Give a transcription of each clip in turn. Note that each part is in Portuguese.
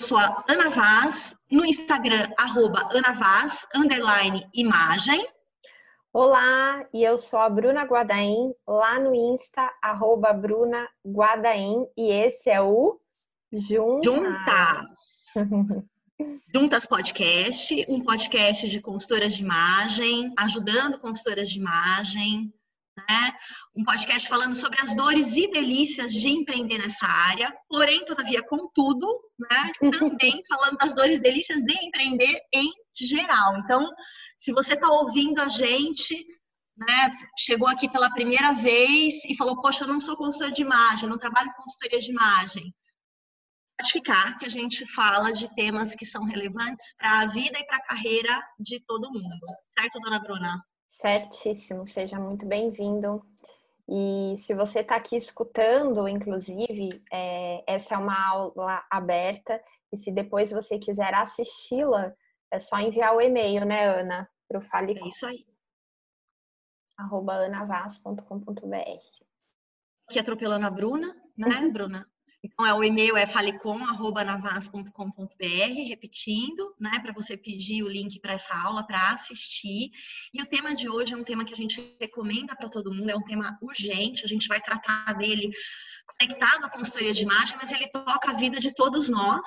sou a Ana Vaz, no Instagram, arroba Ana Vaz, underline imagem. Olá, e eu sou a Bruna Guadaim, lá no Insta, arroba Bruna Guadaim, e esse é o Juntas. Juntas. Juntas Podcast, um podcast de consultoras de imagem, ajudando consultoras de imagem, né? Um podcast falando sobre as dores e delícias de empreender nessa área, porém, todavia, contudo, né? Também falando das dores e delícias de empreender em geral. Então, se você está ouvindo a gente, né, chegou aqui pela primeira vez e falou, poxa, eu não sou consultora de imagem, não trabalho com consultoria de imagem. Pode ficar que a gente fala de temas que são relevantes para a vida e para a carreira de todo mundo. Certo, dona Bruna? Certíssimo, seja muito bem-vindo. E se você está aqui escutando, inclusive, é, essa é uma aula aberta, e se depois você quiser assisti-la, é só enviar o e-mail, né, Ana? Para o Fale. É isso aí. arroba anavaz.com.br. Aqui atropelando a Bruna, né. Bruna? Então, é, o e-mail é falecom.navas.com.br, repetindo, né, para você pedir o link para essa aula, para assistir. E o tema de hoje é um tema que a gente recomenda para todo mundo, é um tema urgente, a gente vai tratar dele conectado à consultoria de imagem, mas ele toca a vida de todos nós,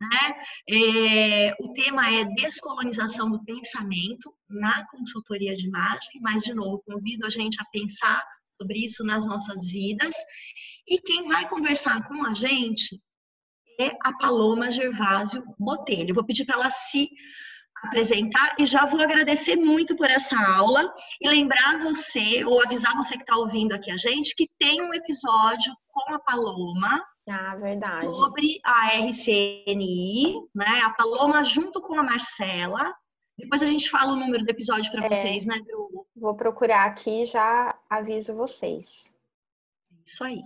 né? É, o tema é descolonização do pensamento na consultoria de imagem, mas, de novo, convido a gente a pensar sobre isso nas nossas vidas. E quem vai conversar com a gente é a Paloma Gervásio Botelho. vou pedir para ela se apresentar e já vou agradecer muito por essa aula e lembrar você, ou avisar você que está ouvindo aqui a gente, que tem um episódio com a Paloma ah, verdade. Sobre a RCNI, né? A Paloma junto com a Marcela. Depois a gente fala o número do episódio para é, vocês, né, Bru? Vou procurar aqui e já aviso vocês. Isso aí.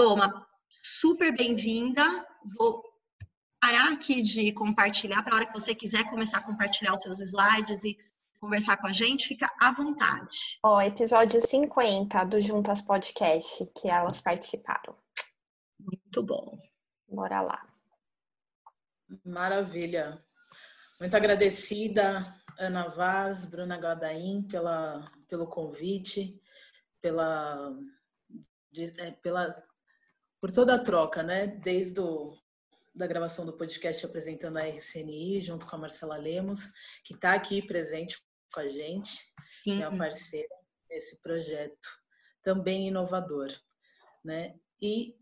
Paloma, super bem-vinda. Vou parar aqui de compartilhar para a hora que você quiser começar a compartilhar os seus slides e conversar com a gente, fica à vontade. Ó, episódio 50 do Juntas Podcast, que elas participaram. Muito bom. Bora lá. Maravilha. Muito agradecida, Ana Vaz, Bruna Gadaim, pela, pelo convite, pela, de, é, pela, por toda a troca, né? Desde o, da gravação do podcast apresentando a RCNI, junto com a Marcela Lemos, que está aqui presente com a gente, Sim. minha parceira nesse projeto, também inovador. Né? E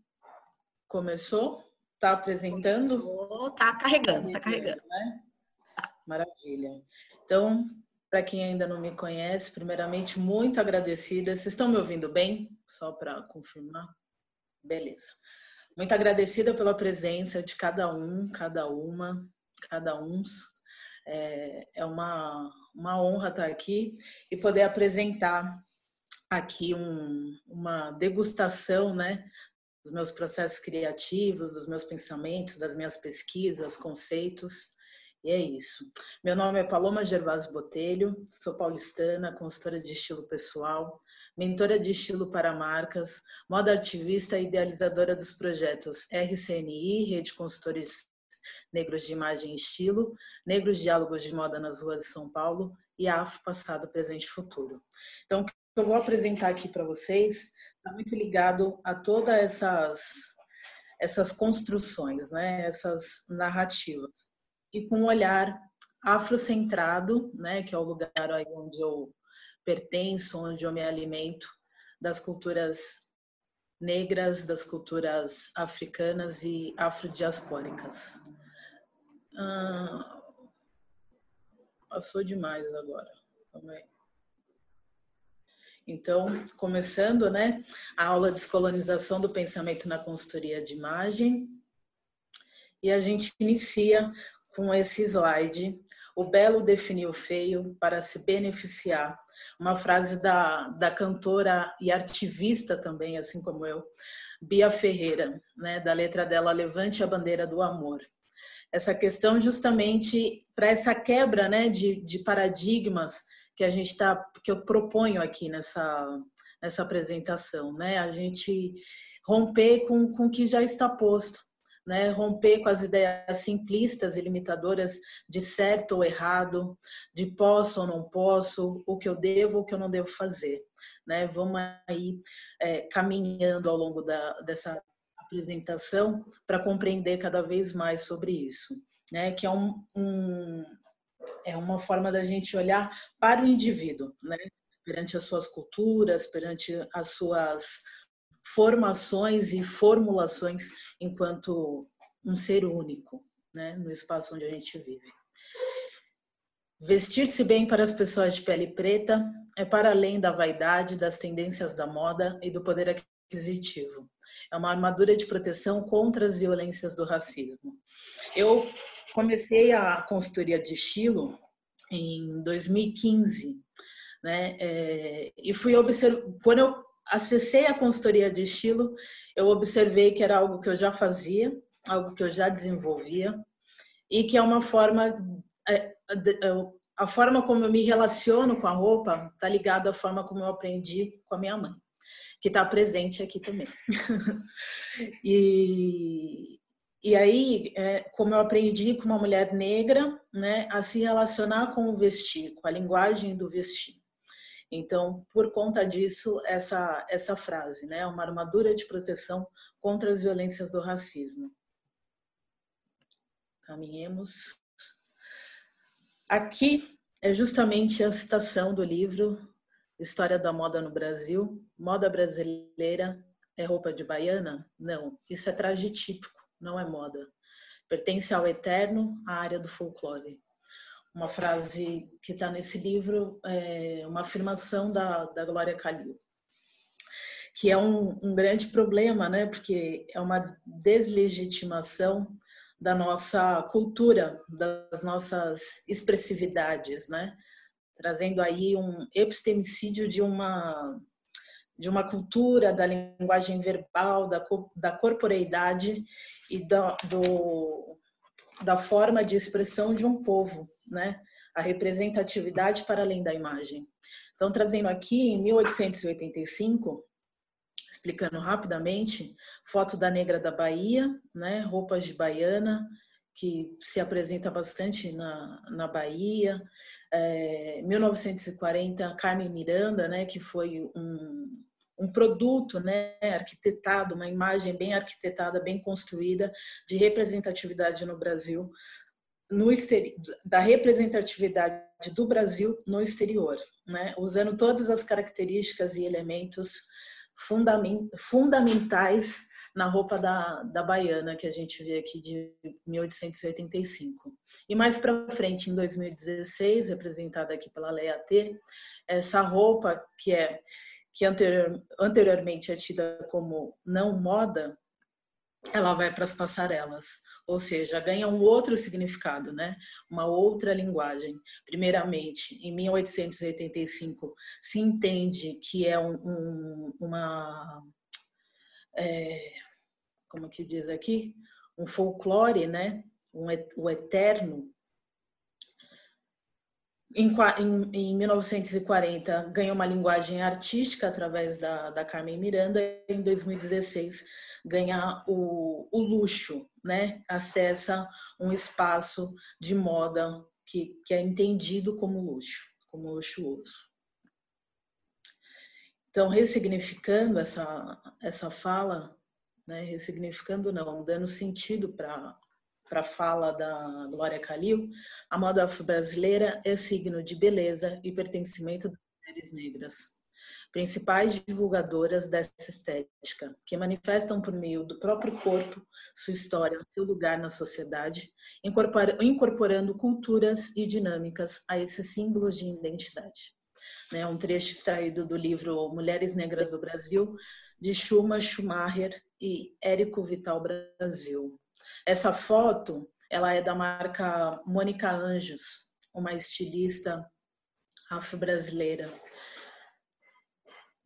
Começou? Está apresentando? Começou, tá carregando, tá carregando. Né? Maravilha. Então, para quem ainda não me conhece, primeiramente, muito agradecida. Vocês estão me ouvindo bem? Só para confirmar. Beleza. Muito agradecida pela presença de cada um, cada uma, cada uns. É, é uma, uma honra estar aqui e poder apresentar aqui um, uma degustação né, dos meus processos criativos, dos meus pensamentos, das minhas pesquisas, conceitos. E é isso. Meu nome é Paloma Gervásio Botelho, sou paulistana, consultora de estilo pessoal, mentora de estilo para marcas, moda ativista e idealizadora dos projetos RCNI, Rede Consultores Negros de Imagem e Estilo, Negros Diálogos de Moda nas Ruas de São Paulo e AFO Passado, Presente e Futuro. Então, o que eu vou apresentar aqui para vocês está muito ligado a todas essas essas construções, né, essas narrativas. E com um olhar afrocentrado, né, que é o lugar aí onde eu pertenço, onde eu me alimento das culturas negras, das culturas africanas e afrodiaspóricas. Ah, passou demais agora. Então, começando, né, a aula Descolonização do Pensamento na Consultoria de Imagem. E a gente inicia com esse slide. O belo definiu o feio para se beneficiar. Uma frase da, da cantora e artivista também, assim como eu, Bia Ferreira, né, da letra dela Levante a Bandeira do Amor. Essa questão justamente para essa quebra né, de, de paradigmas que a gente está, que eu proponho aqui nessa, nessa apresentação, né? A gente romper com o que já está posto né? romper com as ideias simplistas e limitadoras de certo ou errado, de posso ou não posso, o que eu devo ou o que eu não devo fazer. Né? Vamos aí é, caminhando ao longo da, dessa apresentação para compreender cada vez mais sobre isso, né? que é, um, um, é uma forma da gente olhar para o indivíduo, né? perante as suas culturas, perante as suas formações e formulações enquanto um ser único, né, no espaço onde a gente vive. Vestir-se bem para as pessoas de pele preta é para além da vaidade, das tendências da moda e do poder aquisitivo. É uma armadura de proteção contra as violências do racismo. Eu comecei a consultoria de estilo em 2015, né? É, e fui observar quando eu acessei a consultoria de estilo, eu observei que era algo que eu já fazia, algo que eu já desenvolvia e que é uma forma é, é, a forma como eu me relaciono com a roupa está ligada à forma como eu aprendi com a minha mãe, que está presente aqui também. e, e aí, é, como eu aprendi com uma mulher negra, né, a se relacionar com o vestir, com a linguagem do vestir. Então, por conta disso, essa, essa frase, né? Uma armadura de proteção contra as violências do racismo. Caminhemos. Aqui é justamente a citação do livro História da Moda no Brasil. Moda brasileira é roupa de baiana? Não, isso é traje típico, não é moda. Pertence ao eterno, à área do folclore uma frase que está nesse livro, é uma afirmação da, da Glória Calil, que é um, um grande problema, né? Porque é uma deslegitimação da nossa cultura, das nossas expressividades, né? Trazendo aí um epistemicídio de uma de uma cultura da linguagem verbal, da, da corporeidade e da, do, da forma de expressão de um povo, né? A representatividade para além da imagem. Então, trazendo aqui, em 1885, explicando rapidamente, foto da negra da Bahia, né? Roupas de baiana, que se apresenta bastante na, na Bahia. É, 1940, Carmen Miranda, né? Que foi um, um produto né, arquitetado, uma imagem bem arquitetada, bem construída de representatividade no Brasil, no da representatividade do Brasil no exterior, né, usando todas as características e elementos fundamentais na roupa da, da baiana que a gente vê aqui de 1885. E mais para frente, em 2016, representada aqui pela Leia T, essa roupa que é que anterior, anteriormente é tida como não moda, ela vai para as passarelas, ou seja, ganha um outro significado, né? Uma outra linguagem. Primeiramente, em 1885 se entende que é um, um, uma é, como que diz aqui, um folclore, né? Um, o eterno em, em, em, 1940 ganhou uma linguagem artística através da, da Carmen Miranda em 2016 ganha o, o luxo, né? acessa um espaço de moda que, que é entendido como luxo, como luxuoso. Então, ressignificando essa, essa fala, né? ressignificando não, dando sentido para para a fala da Glória Calil, a moda afro-brasileira é signo de beleza e pertencimento das mulheres negras, principais divulgadoras dessa estética, que manifestam por meio do próprio corpo sua história, seu lugar na sociedade, incorporando culturas e dinâmicas a esses símbolos de identidade. É um trecho extraído do livro Mulheres Negras do Brasil, de Schuma Schumacher e Érico Vital Brasil. Essa foto, ela é da marca Mônica Anjos, uma estilista afro-brasileira,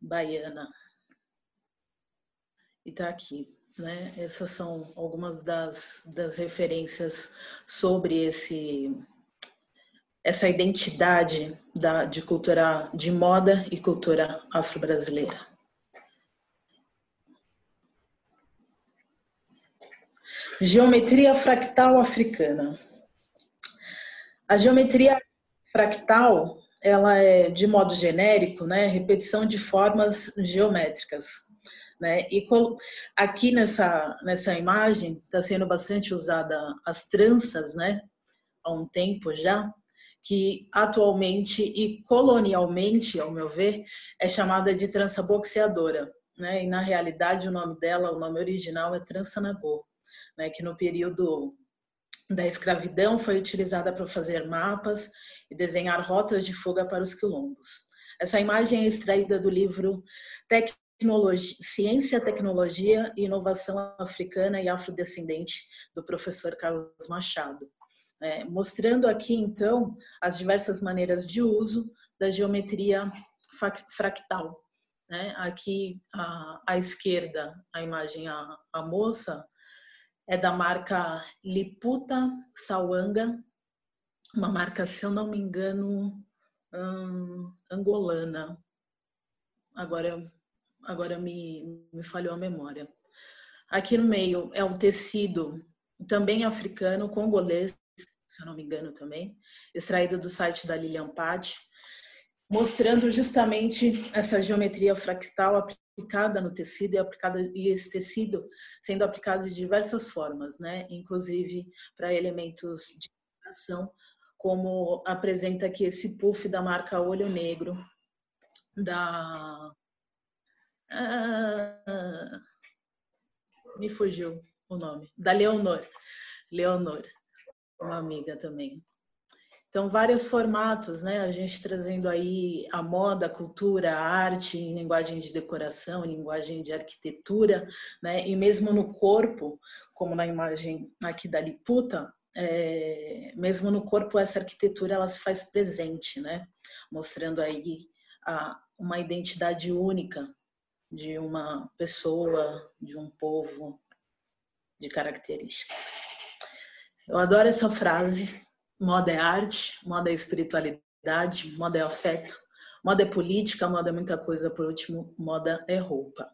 baiana. E tá aqui, né? Essas são algumas das, das referências sobre esse essa identidade da, de cultura de moda e cultura afro-brasileira. Geometria fractal africana. A geometria fractal, ela é de modo genérico, né, repetição de formas geométricas. Né? E aqui nessa, nessa imagem está sendo bastante usada as tranças, né? há um tempo já, que atualmente e colonialmente, ao meu ver, é chamada de trança boxeadora. Né? E na realidade o nome dela, o nome original é trança nagô, né? que no período da escravidão foi utilizada para fazer mapas e desenhar rotas de fuga para os quilombos. Essa imagem é extraída do livro Tecnologia, Ciência, Tecnologia e Inovação Africana e Afrodescendente, do professor Carlos Machado é, mostrando aqui então as diversas maneiras de uso da geometria fractal. Né? Aqui à, à, esquerda, a imagem, a, a moça, é da marca Liputa Sawanga, uma marca, se eu não me engano, hum, angolana. Agora, agora me, me falhou a memória. Aqui no meio é o tecido também africano, congolês, se eu não me engano também, extraída do site da Lilian Patti, mostrando justamente essa geometria fractal aplicada no tecido e aplicada e esse tecido sendo aplicado de diversas formas, né? Inclusive para elementos de decoração, como apresenta aqui esse puff da marca Olho Negro da ah, me fugiu o nome da Leonor, Leonor uma amiga também. Então, vários formatos, né? A gente trazendo aí a moda, a cultura, a arte em linguagem de decoração, em linguagem de arquitetura, né? E mesmo no corpo, como na imagem aqui da Liputa, é, mesmo no corpo essa arquitetura ela se faz presente, né? Mostrando aí a, uma identidade única de uma pessoa, de um povo, de características. Eu adoro essa frase. Moda é arte, moda é espiritualidade, moda é afeto, moda é política, moda é muita coisa. Por último, moda é roupa.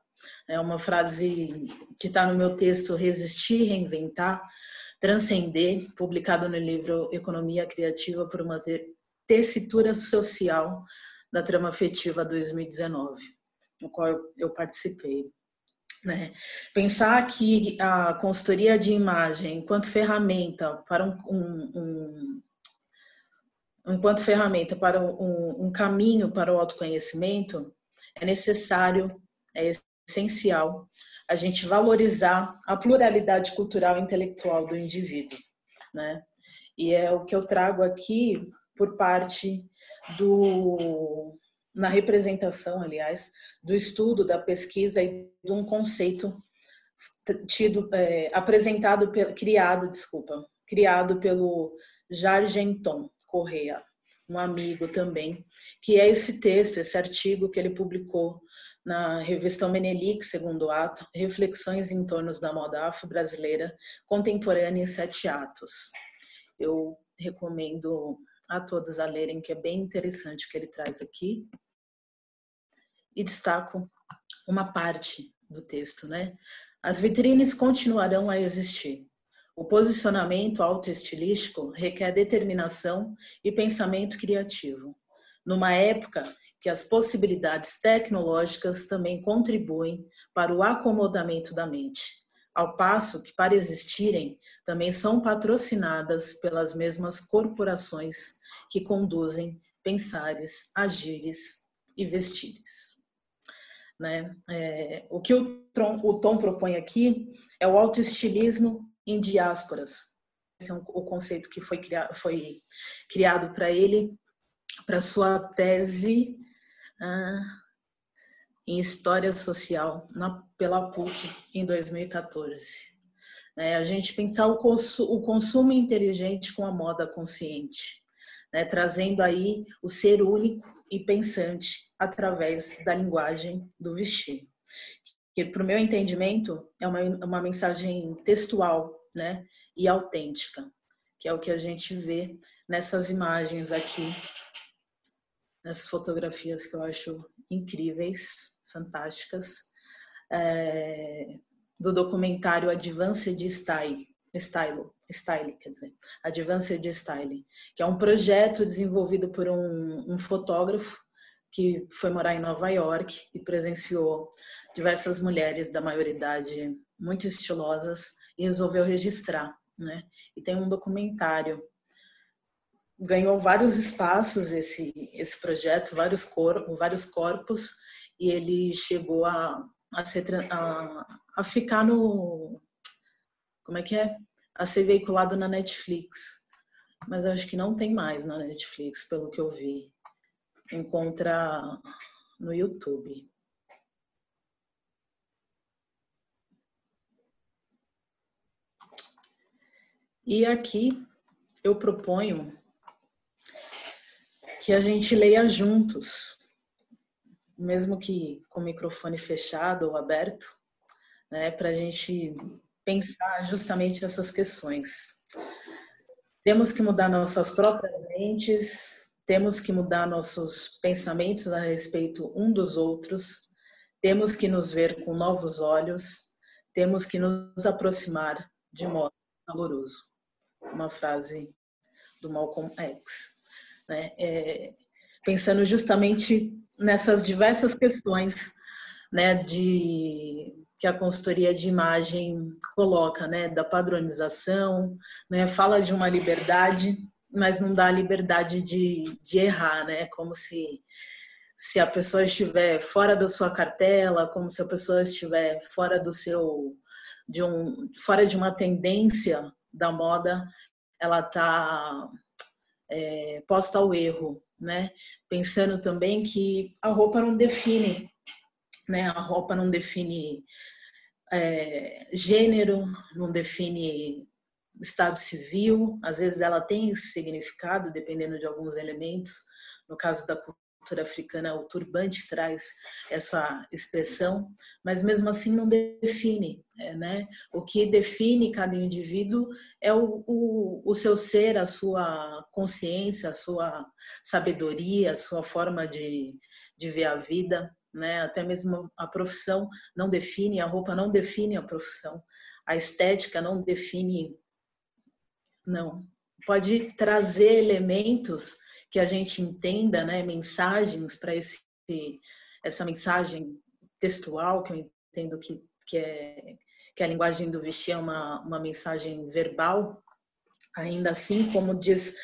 É uma frase que está no meu texto Resistir, Reinventar, Transcender, publicado no livro Economia Criativa por uma tessitura social da trama afetiva 2019, no qual eu participei. Né? Pensar que a consultoria de imagem, enquanto ferramenta para um, um, um enquanto ferramenta para um, um, caminho para o autoconhecimento, é necessário, é essencial a gente valorizar a pluralidade cultural e intelectual do indivíduo, né? E é o que eu trago aqui por parte do na representação, aliás, do estudo, da pesquisa e de um conceito tido é, apresentado, criado, desculpa, criado pelo Jargenton Correa, um amigo também, que é esse texto, esse artigo que ele publicou na revista Menelik, segundo ato, Reflexões em torno da moda afro-brasileira contemporânea em sete atos. Eu recomendo a todos a lerem, que é bem interessante o que ele traz aqui. E destaco uma parte do texto, né? As vitrines continuarão a existir. O posicionamento autoestilístico requer determinação e pensamento criativo. Numa época que as possibilidades tecnológicas também contribuem para o acomodamento da mente, ao passo que, para existirem, também são patrocinadas pelas mesmas corporações que conduzem pensares, agires e vestires. Né? É, o que o, Tom, o Tom propõe aqui é o autoestilismo em diásporas. Esse é um, o conceito que foi, criado, foi criado para ele, para sua tese ah, em História Social na, pela PUC em 2014. É, a gente pensar o, consu, o consumo inteligente com a moda consciente, né, trazendo aí o ser único e pensante através da linguagem do vestir. Que, para o meu entendimento, é uma, uma mensagem textual né, e autêntica, que é o que a gente vê nessas imagens aqui, nessas fotografias que eu acho incríveis, fantásticas, é, do documentário Advanced Style, Style, Style, quer dizer, Advanced Style, que é um projeto desenvolvido por um, um fotógrafo que foi morar em Nova York e presenciou diversas mulheres da maioridade muito estilosas e resolveu registrar, né? E tem um documentário. Ganhou vários espaços esse esse projeto, vários corpos, vários corpos e ele chegou a a, ser, a, a ficar no como é que é? A ser veiculado na Netflix. Mas eu acho que não tem mais na Netflix, pelo que eu vi. Encontra no YouTube. E aqui eu proponho que a gente leia juntos, mesmo que com o microfone fechado ou aberto, né, para a gente pensar justamente essas questões. Temos que mudar nossas próprias mentes, temos que mudar nossos pensamentos a respeito um dos outros, temos que nos ver com novos olhos, temos que nos aproximar de modo caloroso uma frase do Malcolm X, né? É, pensando justamente nessas diversas questões, né, de que a consultoria de imagem coloca, né, da padronização, né, fala de uma liberdade, mas não dá a liberdade de, de errar, né, como se se a pessoa estiver fora da sua cartela, como se a pessoa estiver fora do seu de um fora de uma tendência da moda, ela está é, posta ao erro, né? Pensando também que a roupa não define, né? A roupa não define é, gênero, não define estado civil. Às vezes ela tem significado dependendo de alguns elementos. No caso da cultura africana, o turbante traz essa expressão, mas mesmo assim não define, é, né? O que define cada indivíduo é o, o, o, seu ser, a sua consciência, a sua sabedoria, a sua forma de, de ver a vida, né? Até mesmo a profissão não define, a roupa não define a profissão, a estética não define, não. Pode trazer elementos que a gente entenda, né, mensagens para esse essa mensagem textual que eu entendo que que é que a linguagem do vestir é uma uma mensagem verbal, ainda assim como diz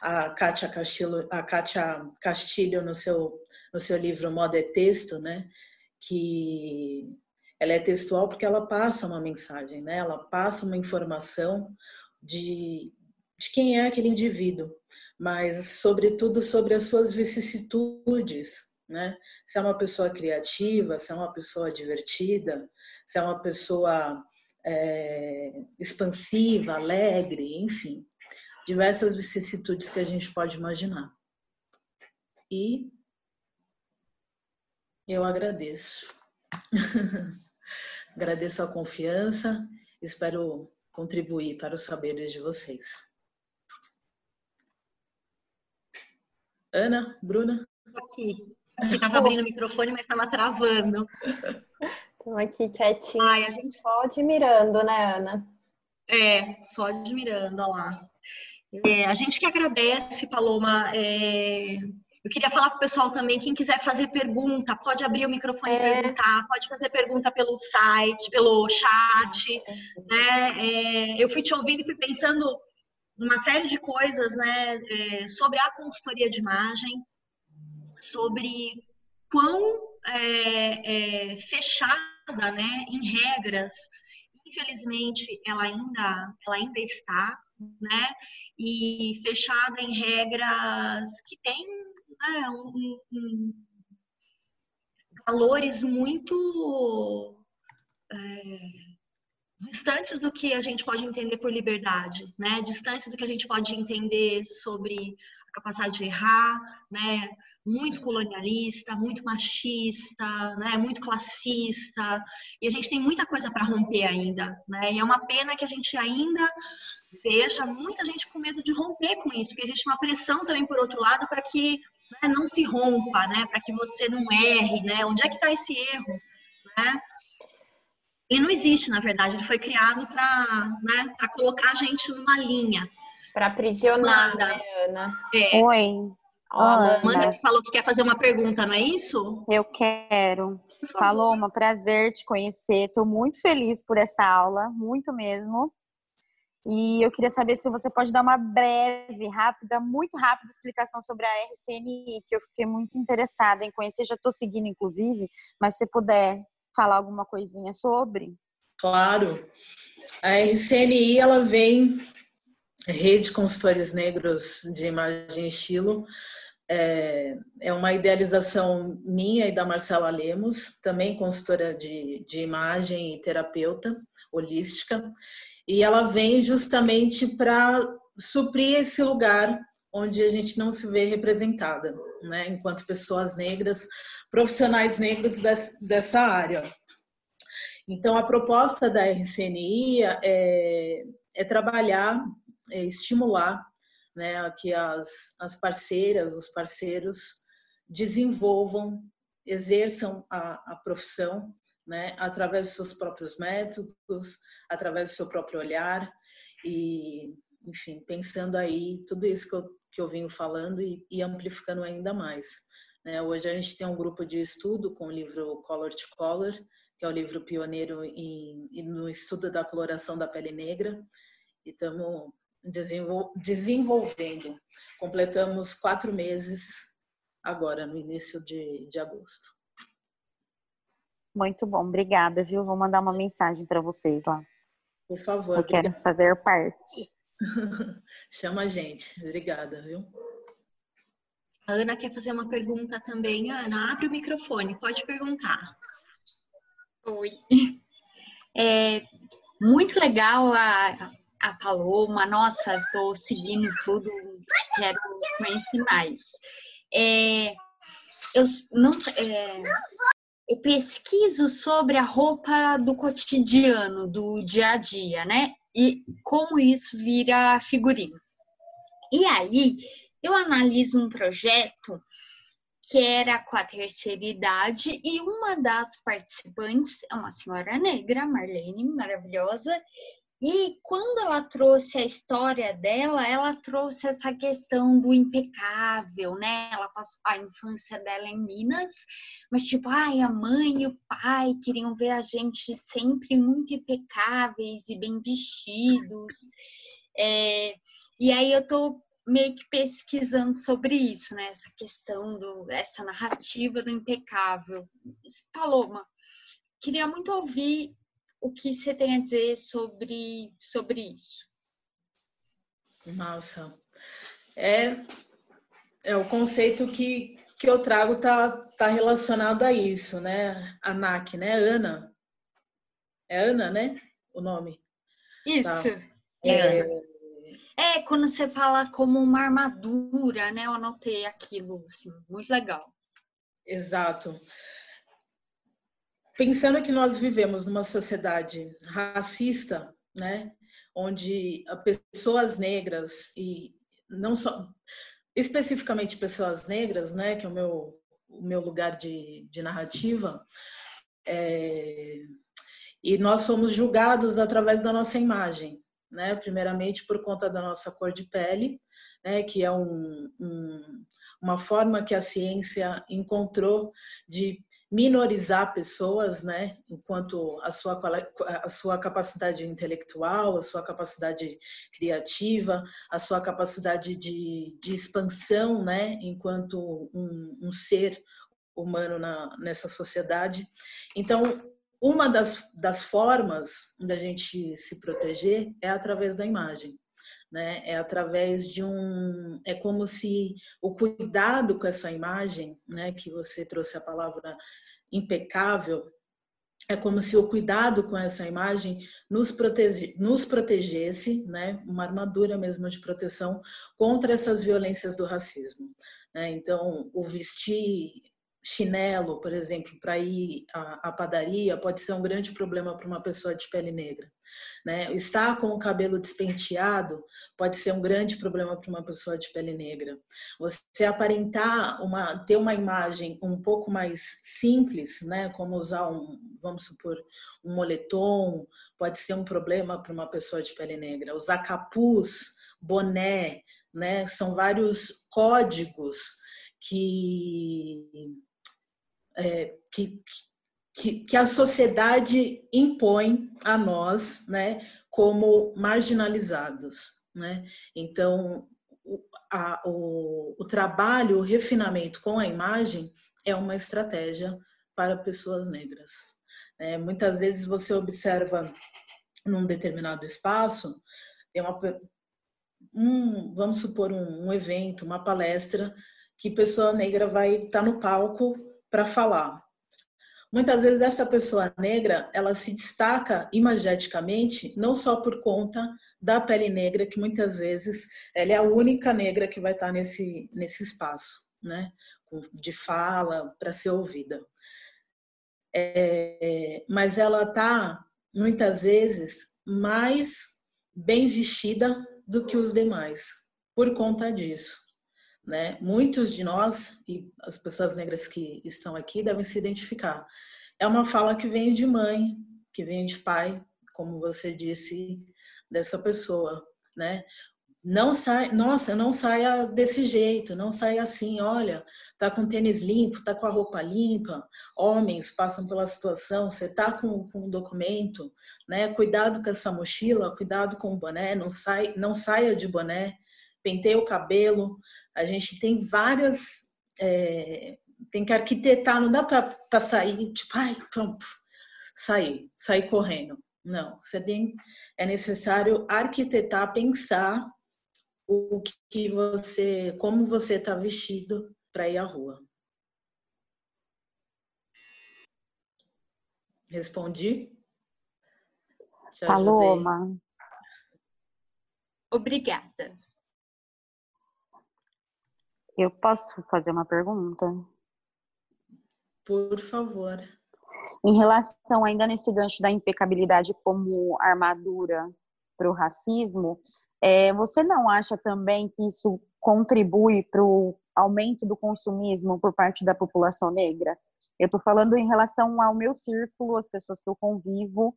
a Kátia Castilho, a Kátia Castilho no seu no seu livro Moda é Texto, né, que ela é textual porque ela passa uma mensagem, né? Ela passa uma informação de, de quem é aquele indivíduo, mas sobretudo sobre as suas vicissitudes, né? Se é uma pessoa criativa, se é uma pessoa divertida, se é uma pessoa é, expansiva, alegre, enfim, diversas vicissitudes que a gente pode imaginar. E eu agradeço. agradeço a confiança, espero contribuir para os saberes de vocês. Ana, Bruna? Aqui. Estava abrindo o microfone, mas estava travando. Estou aqui quietinha. Ai, a gente só admirando, né, Ana? É, só admirando, olha lá. É, a gente que agradece, Paloma. É... Eu queria falar para o pessoal também, quem quiser fazer pergunta, pode abrir o microfone é. e perguntar, pode fazer pergunta pelo site, pelo chat. Né? É, eu fui te ouvindo e fui pensando uma série de coisas né, é, sobre a consultoria de imagem, sobre quão é, é, fechada né, em regras, infelizmente, ela ainda, ela ainda está, né, e fechada em regras que têm né, um, um, valores muito é, distantes do que a gente pode entender por liberdade, né? Distantes do que a gente pode entender sobre a capacidade de errar, né? Muito colonialista, muito machista, né? Muito classista. E a gente tem muita coisa para romper ainda, né? E é uma pena que a gente ainda veja muita gente com medo de romper com isso, porque existe uma pressão também por outro lado para que né, não se rompa, né? Para que você não erre, né? Onde é que está esse erro, né? Ele não existe, na verdade, ele foi criado para né, colocar a gente numa linha. Para aprisionar, né, Ana? É. Oi. Olá, Amanda que falou que quer fazer uma pergunta, não é isso? Eu quero. Falou, um prazer te conhecer. Estou muito feliz por essa aula, muito mesmo. E eu queria saber se você pode dar uma breve, rápida, muito rápida explicação sobre a RCNI, que eu fiquei muito interessada em conhecer, já estou seguindo, inclusive, mas se puder falar alguma coisinha sobre. Claro. A RCNI, ela vem, Rede Consultores Negros de Imagem e Estilo, é, é uma idealização minha e da Marcela Lemos, também consultora de, de imagem e terapeuta holística, e ela vem justamente para suprir esse lugar onde a gente não se vê representada, né, enquanto pessoas negras, profissionais negros dessa área. Então, a proposta da RCNI é, é trabalhar, é estimular né, que as, as parceiras, os parceiros desenvolvam, exerçam a, a profissão né, através dos seus próprios métodos, através do seu próprio olhar e, enfim, pensando aí tudo isso que eu, que eu venho falando e, e amplificando ainda mais. Né? Hoje a gente tem um grupo de estudo com o livro Color to Color, que é o livro pioneiro em, no estudo da coloração da pele negra, e estamos desenvolvendo. Completamos quatro meses agora, no início de, de agosto. Muito bom, obrigada, viu? Vou mandar uma mensagem para vocês lá. Por favor. Eu quero fazer parte. Chama a gente. Obrigada, viu? A Ana quer fazer uma pergunta também. Ana, abre o microfone, pode perguntar. Oi. É muito legal a, a Paloma. Nossa, estou seguindo tudo, quero conhecer mais. É, eu não. É, eu pesquiso sobre a roupa do cotidiano, do dia a dia, né? E como isso vira figurino. E aí, eu analiso um projeto que era com a terceira idade, e uma das participantes é uma senhora negra, Marlene, maravilhosa, e quando ela trouxe a história dela, ela trouxe essa questão do impecável, né? Ela passou a infância dela em Minas, mas tipo, ai, a mãe e o pai queriam ver a gente sempre muito impecáveis e bem vestidos. É, e aí eu tô meio que pesquisando sobre isso, né? Essa questão do, essa narrativa do impecável. Paloma, queria muito ouvir o que você tem a dizer sobre, sobre isso? Massa. É, é o conceito que, que eu trago tá, tá relacionado a isso, né? ANAC, né? Ana. É Ana, né? O nome. Isso. Tá. É, é, quando você fala como uma armadura, né? Eu anotei aquilo, assim, muito legal. Exato pensando que nós vivemos numa sociedade racista, né, onde pessoas negras e não só especificamente pessoas negras, né, que é o meu o meu lugar de, de narrativa, é, e nós somos julgados através da nossa imagem, né, primeiramente por conta da nossa cor de pele, né, que é um, um uma forma que a ciência encontrou de minorizar pessoas, né, enquanto a sua, a sua capacidade intelectual, a sua capacidade criativa, a sua capacidade de, de expansão, né, enquanto um, um ser humano na, nessa sociedade. Então, uma das, das formas da gente se proteger é através da imagem. Né? É através de um, é como se o cuidado com essa imagem, né, que você trouxe a palavra impecável, é como se o cuidado com essa imagem nos, protege, nos protegesse, né, uma armadura mesmo de proteção contra essas violências do racismo. Né? Então, o vestir chinelo, por exemplo, para ir à, à, padaria, pode ser um grande problema para uma pessoa de pele negra. Né? Estar com o cabelo despenteado pode ser um grande problema para uma pessoa de pele negra. Você aparentar uma, ter uma imagem um pouco mais simples, né? como usar um, vamos supor, um moletom, pode ser um problema para uma pessoa de pele negra. Usar capuz, boné, né? São vários códigos que é, que, que, que, a sociedade impõe a nós, né, como marginalizados, né? Então, o, a, o, o trabalho, o refinamento com a imagem é uma estratégia para pessoas negras. É, muitas vezes você observa num determinado espaço, tem uma, um, vamos supor um, um evento, uma palestra, que pessoa negra vai estar tá no palco para falar. Muitas vezes essa pessoa negra, ela se destaca imageticamente não só por conta da pele negra, que muitas vezes ela é a única negra que vai estar nesse, nesse espaço, né? De fala, para ser ouvida. É, mas ela está, muitas vezes, mais bem vestida do que os demais, por conta disso. Né? Muitos de nós, e as pessoas negras que estão aqui, devem se identificar. É uma fala que vem de mãe, que vem de pai, como você disse, dessa pessoa. Né? Não sai, nossa, não saia desse jeito, não saia assim, olha, tá com tênis limpo, tá com a roupa limpa, homens passam pela situação, você tá com, com um documento, né? Cuidado com essa mochila, cuidado com o boné, não sai, não saia de boné, penteia o cabelo. A gente tem várias. É, tem que arquitetar, não dá para sair, tipo, ai, pronto, sair, sair correndo. Não, você tem, é necessário arquitetar, pensar o que você, como você está vestido para ir à rua. Respondi? Paloma. Obrigada. Eu posso fazer uma pergunta? Por favor. Em relação ainda nesse gancho da impecabilidade como armadura para o racismo, é, você não acha também que isso contribui para o aumento do consumismo por parte da população negra? Eu estou falando em relação ao meu círculo, as pessoas que eu convivo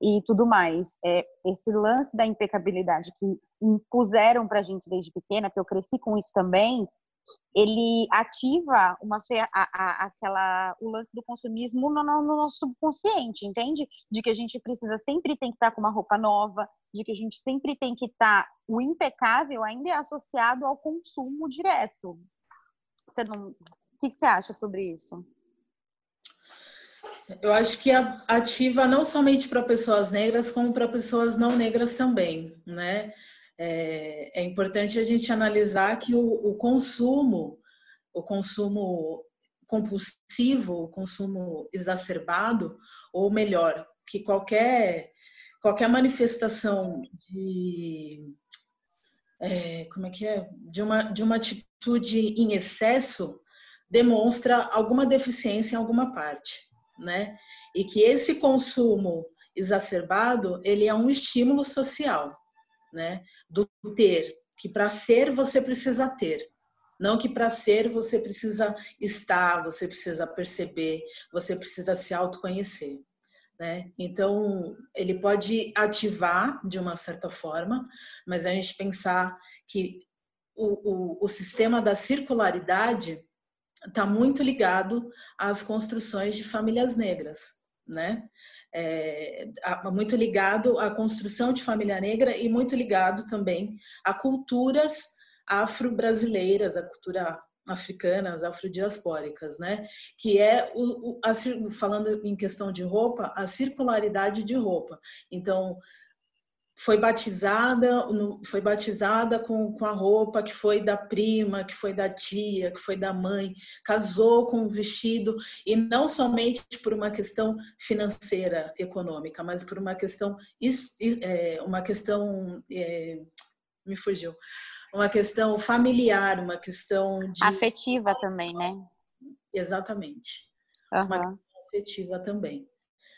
e tudo mais. É, esse lance da impecabilidade que impuseram para a gente desde pequena, que eu cresci com isso também, ele ativa uma a, a, aquela o lance do consumismo no, no, no, nosso subconsciente, entende? De que a gente precisa sempre tem que estar com uma roupa nova, de que a gente sempre tem que estar o impecável ainda é associado ao consumo direto. Você não, o que você acha sobre isso? Eu acho que ativa não somente para pessoas negras, como para pessoas não negras também, né? É, é importante a gente analisar que o, o consumo, o consumo compulsivo, o consumo exacerbado, ou melhor, que qualquer qualquer manifestação de é, como é que é de uma de uma atitude em excesso demonstra alguma deficiência em alguma parte, né? E que esse consumo exacerbado ele é um estímulo social né? Do ter, que para ser você precisa ter. Não que para ser você precisa estar, você precisa perceber, você precisa se autoconhecer. Né? Então, ele pode ativar de uma certa forma, mas a gente pensar que o, o, o sistema da circularidade está muito ligado às construções de famílias negras, né? É, muito ligado à construção de família negra e muito ligado também a culturas afro-brasileiras, a cultura africanas, afrodiaspóricas, né? Que é o, o a, falando em questão de roupa, a circularidade de roupa. Então, foi batizada foi batizada com, com a roupa que foi da prima, que foi da tia, que foi da mãe, casou com um vestido e não somente por uma questão financeira, econômica, mas por uma questão é, uma questão é, me fugiu, uma questão familiar, uma questão de afetiva também, né? exatamente. Uhum. Uma afetiva também.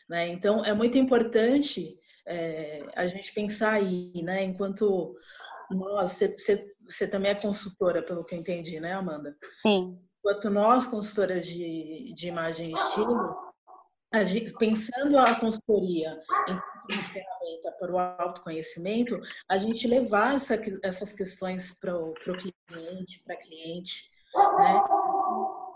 Né? Então, é muito importante é, a gente pensar aí, né? Enquanto nós, você, você também é consultora, pelo que eu entendi, né, Amanda? Sim. Enquanto nós, consultoras de, de imagem e estilo, gente, pensando a consultoria em ferramenta para o autoconhecimento, a gente levar essa, essas questões para o cliente, para a cliente, né?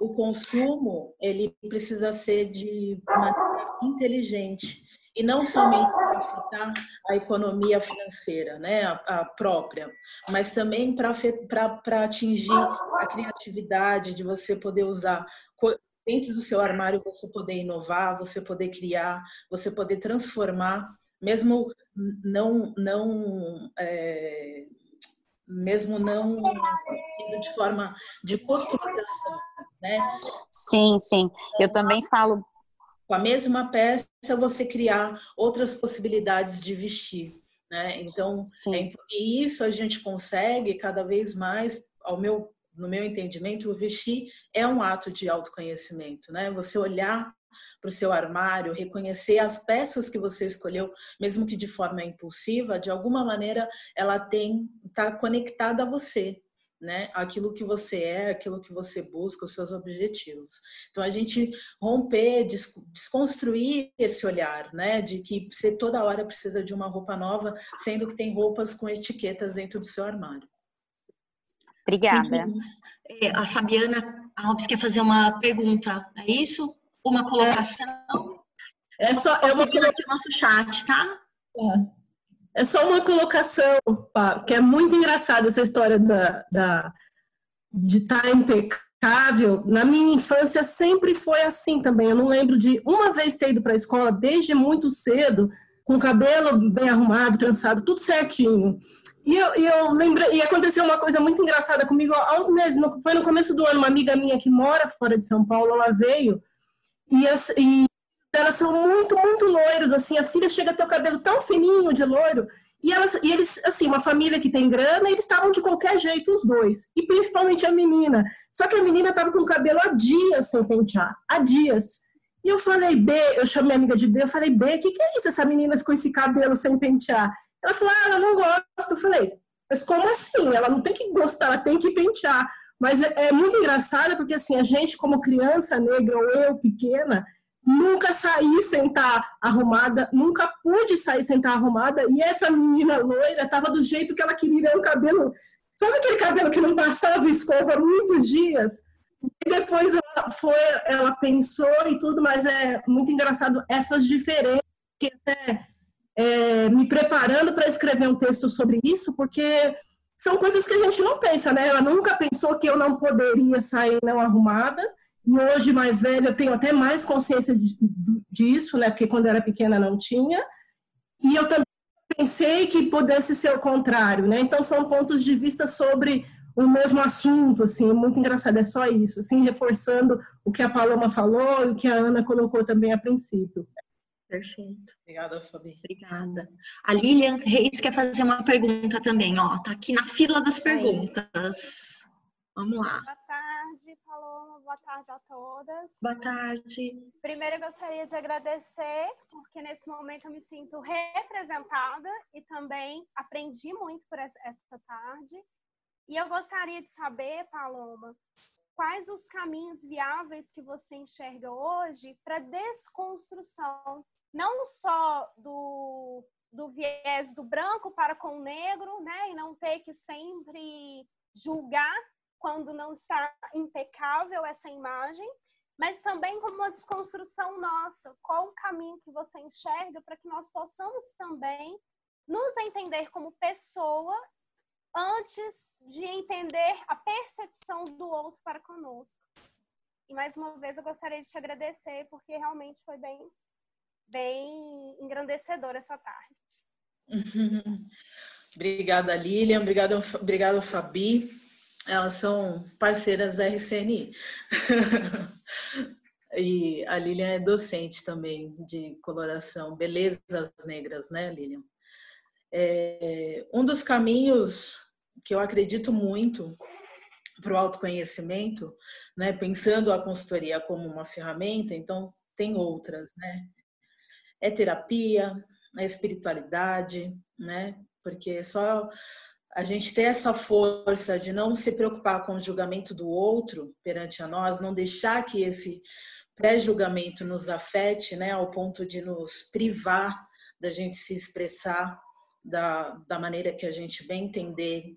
O consumo, ele precisa ser de maneira inteligente e não somente para afetar a economia financeira, né, a, a própria, mas também para atingir a criatividade de você poder usar dentro do seu armário, você poder inovar, você poder criar, você poder transformar, mesmo não não é, mesmo não de forma de customização, né? Sim, sim. Eu também falo com a mesma peça você criar outras possibilidades de vestir. Né? Então, é, e isso a gente consegue cada vez mais, ao meu, no meu entendimento, o vestir é um ato de autoconhecimento, né? Você olhar para o seu armário, reconhecer as peças que você escolheu, mesmo que de forma impulsiva, de alguma maneira ela tem está conectada a você, né? Aquilo que você é, aquilo que você busca, os seus objetivos. Então a gente romper, desconstruir esse olhar, né? De que você toda hora precisa de uma roupa nova, sendo que tem roupas com etiquetas dentro do seu armário. Obrigada. É, a Fabiana Alves quer fazer uma pergunta, é isso? Uma colocação? É, é só eu vou aqui no nosso chat, tá? É. É só uma colocação, pá, que é muito engraçada essa história da, da, de estar tá impecável. Na minha infância sempre foi assim também. Eu não lembro de uma vez ter ido para a escola desde muito cedo, com o cabelo bem arrumado, trançado, tudo certinho. E eu, e eu lembrei, e aconteceu uma coisa muito engraçada comigo aos meses, no, foi no começo do ano, uma amiga minha que mora fora de São Paulo, ela veio e, e elas são muito, muito loiros, assim, a filha chega a ter o cabelo tão fininho de loiro, e, elas, e eles, assim, uma família que tem grana, eles estavam de qualquer jeito, os dois, e principalmente a menina. Só que a menina estava com o cabelo há dias sem pentear, há dias. E eu falei, B, eu chamei a amiga de B, eu falei, B, o que, que é isso, essa menina com esse cabelo sem pentear? Ela falou, ah, ela não gosta. Eu falei, mas como assim? Ela não tem que gostar, ela tem que pentear. Mas é, é muito engraçado, porque assim, a gente, como criança negra, ou eu pequena, nunca saí sem estar arrumada, nunca pude sair sem estar arrumada, e essa menina loira estava do jeito que ela queria, o cabelo, sabe aquele cabelo que não passava escova muitos dias? E depois ela foi, ela pensou e tudo, mas é muito engraçado essas diferenças que até é, me preparando para escrever um texto sobre isso, porque são coisas que a gente não pensa, né? Ela nunca pensou que eu não poderia sair não arrumada, e hoje, mais velha, eu tenho até mais consciência disso, né? Porque quando eu era pequena não tinha. E eu também pensei que pudesse ser o contrário, né? Então, são pontos de vista sobre o mesmo assunto, assim, muito engraçado, é só isso, assim, reforçando o que a Paloma falou e o que a Ana colocou também a princípio. Perfeito. Obrigada, Fabi. Obrigada. A Lilian Reis quer fazer uma pergunta também, ó, tá aqui na fila das perguntas. Vamos lá. Boa tarde a todas. Boa tarde. Primeiro, eu gostaria de agradecer, porque nesse momento eu me sinto representada e também aprendi muito por essa tarde. E eu gostaria de saber, Paloma, quais os caminhos viáveis que você enxerga hoje para desconstrução, não só do, do viés do branco para com o negro, né, e não ter que sempre julgar quando não está impecável essa imagem, mas também como uma desconstrução nossa. Qual o caminho que você enxerga para que nós possamos também nos entender como pessoa antes de entender a percepção do outro para conosco. E mais uma vez eu gostaria de te agradecer porque realmente foi bem bem engrandecedor essa tarde. obrigada Lilian, obrigada, obrigada Fabi elas são parceiras RCNI. e a Lilian é docente também de coloração, belezas negras, né, Lilian? É, um dos caminhos que eu acredito muito para o autoconhecimento, né, pensando a consultoria como uma ferramenta, então tem outras, né? É terapia, é espiritualidade, né? Porque só a gente ter essa força de não se preocupar com o julgamento do outro perante a nós, não deixar que esse pré-julgamento nos afete, né, ao ponto de nos privar da gente se expressar da, da maneira que a gente bem entender,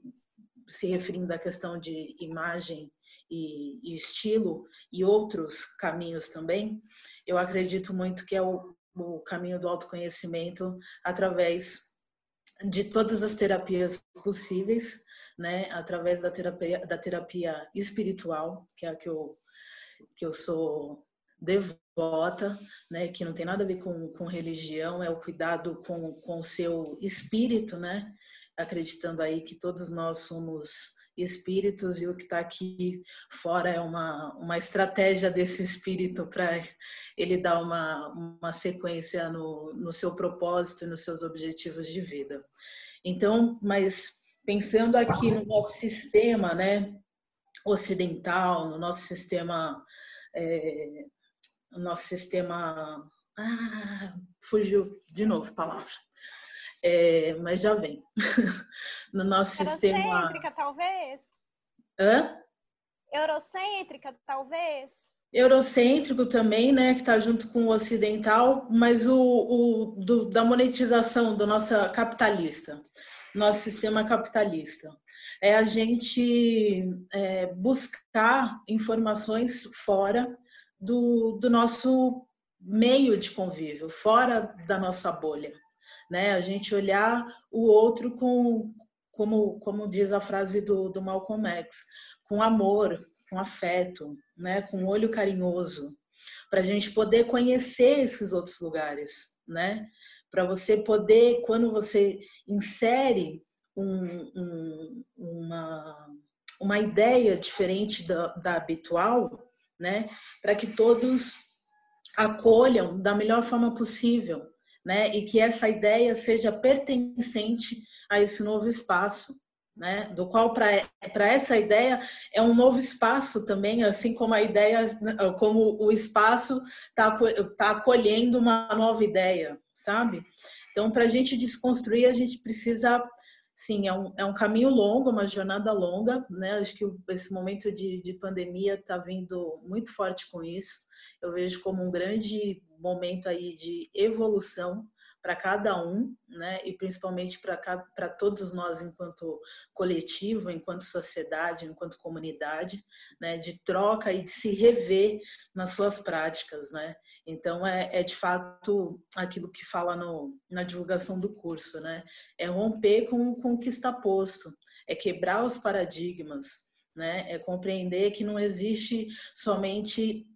se referindo à questão de imagem e, e estilo e outros caminhos também, eu acredito muito que é o, o caminho do autoconhecimento através de todas as terapias possíveis, né, através da terapia, da terapia espiritual, que é a que eu, que eu sou devota, né, que não tem nada a ver com, com religião, é o cuidado com, o seu espírito, né, acreditando aí que todos nós somos espíritos e o que está aqui fora é uma, uma estratégia desse espírito para ele dar uma, uma sequência no, no seu propósito e nos seus objetivos de vida. Então, mas pensando aqui no nosso sistema, né, ocidental, no nosso sistema, é, no nosso sistema, ah, fugiu de novo a palavra é, mas já vem. no nosso sistema. Eurocêntrica, talvez? Hã? Eurocêntrica, talvez? Eurocêntrico também, né, que está junto com o ocidental, mas o, o do, da monetização do nosso capitalista, nosso sistema capitalista. É a gente é, buscar informações fora do, do nosso meio de convívio, fora da nossa bolha né? A gente olhar o outro com, como, como diz a frase do, do Malcolm X, com amor, com afeto, né? Com olho carinhoso, para a gente poder conhecer esses outros lugares, né? Para você poder, quando você insere um, um, uma, uma ideia diferente da, da habitual, né? Para que todos acolham da melhor forma possível, né? E que essa ideia seja pertencente a esse novo espaço, né? Do qual para essa ideia é um novo espaço também, assim como a ideia, como o espaço está tá acolhendo uma nova ideia, sabe? Então, para a gente desconstruir, a gente precisa sim, é um, é um caminho longo, uma jornada longa, né? Acho que esse momento de, de pandemia está vindo muito forte com isso. Eu vejo como um grande momento aí de evolução para cada um, né? E principalmente para todos nós enquanto coletivo, enquanto sociedade, enquanto comunidade, né? De troca e de se rever nas suas práticas, né? Então é, é de fato aquilo que fala no, na divulgação do curso, né? É romper com, com o que está posto, é quebrar os paradigmas, né? É compreender que não existe somente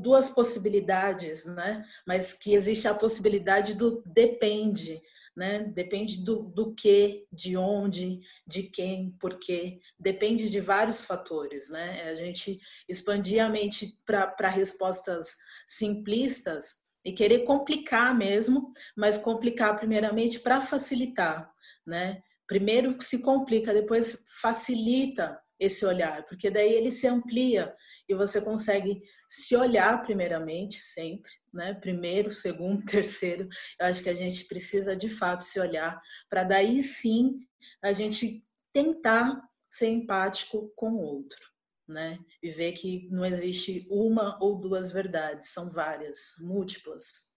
duas possibilidades, né? Mas que existe a possibilidade do depende, né? Depende do, do que, de onde, de quem, por quê. Depende de vários fatores, né? A gente expandir a mente para respostas simplistas e querer complicar mesmo, mas complicar primeiramente para facilitar, né? Primeiro se complica, depois facilita esse olhar, porque daí ele se amplia e você consegue se olhar primeiramente sempre, né? Primeiro, segundo, terceiro. Eu acho que a gente precisa de fato se olhar para daí sim a gente tentar ser empático com o outro, né? E ver que não existe uma ou duas verdades, são várias, múltiplas.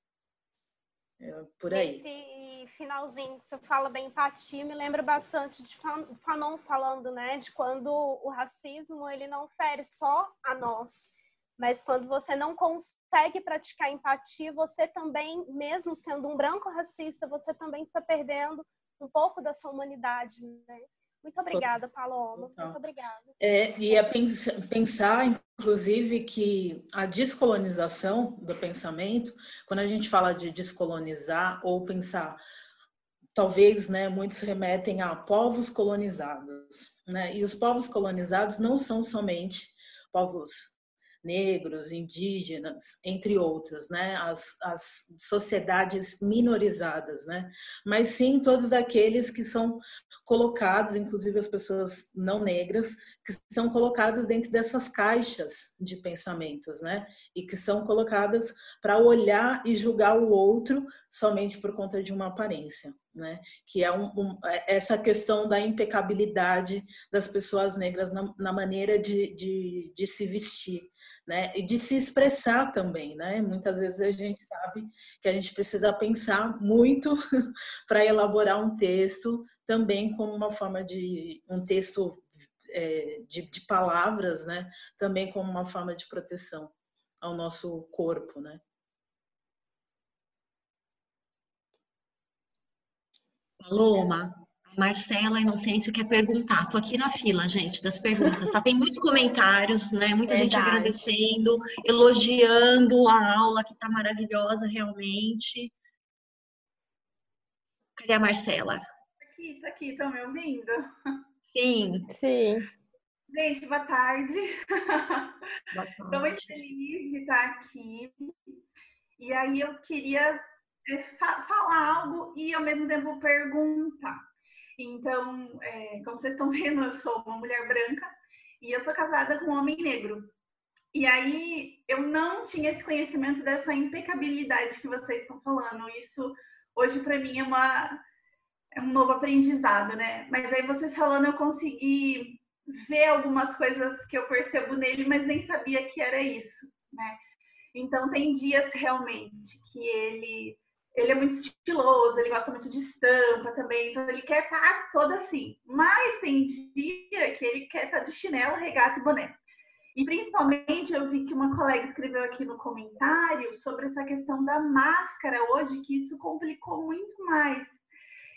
É por aí. Esse finalzinho que você fala da empatia me lembra bastante de Fanon falando, né, de quando o racismo ele não fere só a nós, mas quando você não consegue praticar empatia, você também, mesmo sendo um branco racista, você também está perdendo um pouco da sua humanidade, né? Muito obrigada, Paloma. Muito obrigada. É, e é pensar, inclusive, que a descolonização do pensamento, quando a gente fala de descolonizar ou pensar, talvez, né, muitos remetem a povos colonizados, né? E os povos colonizados não são somente povos negros, indígenas, entre outros, né? As, as sociedades minorizadas, né? Mas sim todos aqueles que são colocados, inclusive as pessoas não negras, que são colocadas dentro dessas caixas de pensamentos, né? E que são colocadas para olhar e julgar o outro somente por conta de uma aparência né? que é um, um, é, essa questão da impecabilidade das pessoas negras na, na maneira de, de, de, se vestir né? e de se expressar também. Né? Muitas vezes a gente sabe que a gente precisa pensar muito para elaborar um texto também como uma forma de um texto é, de, de palavras, né? também como uma forma de proteção ao nosso corpo, né? Paloma, Marcela Inocêncio quer perguntar. Tô aqui na fila, gente, das perguntas. Tá? Tem muitos comentários, né? Muita Verdade. gente agradecendo, elogiando a aula que tá maravilhosa realmente. Cadê a Marcela? Aqui, tá aqui, estão me ouvindo? Sim. Sim. Gente, boa tarde. Estou muito feliz de estar aqui. E aí eu queria é, falar algo e ao mesmo tempo perguntar. Então, é, como vocês estão vendo, eu sou uma mulher branca e eu sou casada com um homem negro. E aí eu não tinha esse conhecimento dessa impecabilidade que vocês estão falando. Isso hoje para mim é uma é um novo aprendizado, né? Mas aí vocês falando eu consegui ver algumas coisas que eu percebo nele, mas nem sabia que era isso, né? Então tem dias realmente que ele ele é muito estiloso, ele gosta muito de estampa também, então ele quer estar tá todo assim. Mas tem dia que ele quer estar tá de chinelo, regata e boné. E principalmente eu vi que uma colega escreveu aqui no comentário sobre essa questão da máscara hoje, que isso complicou muito mais.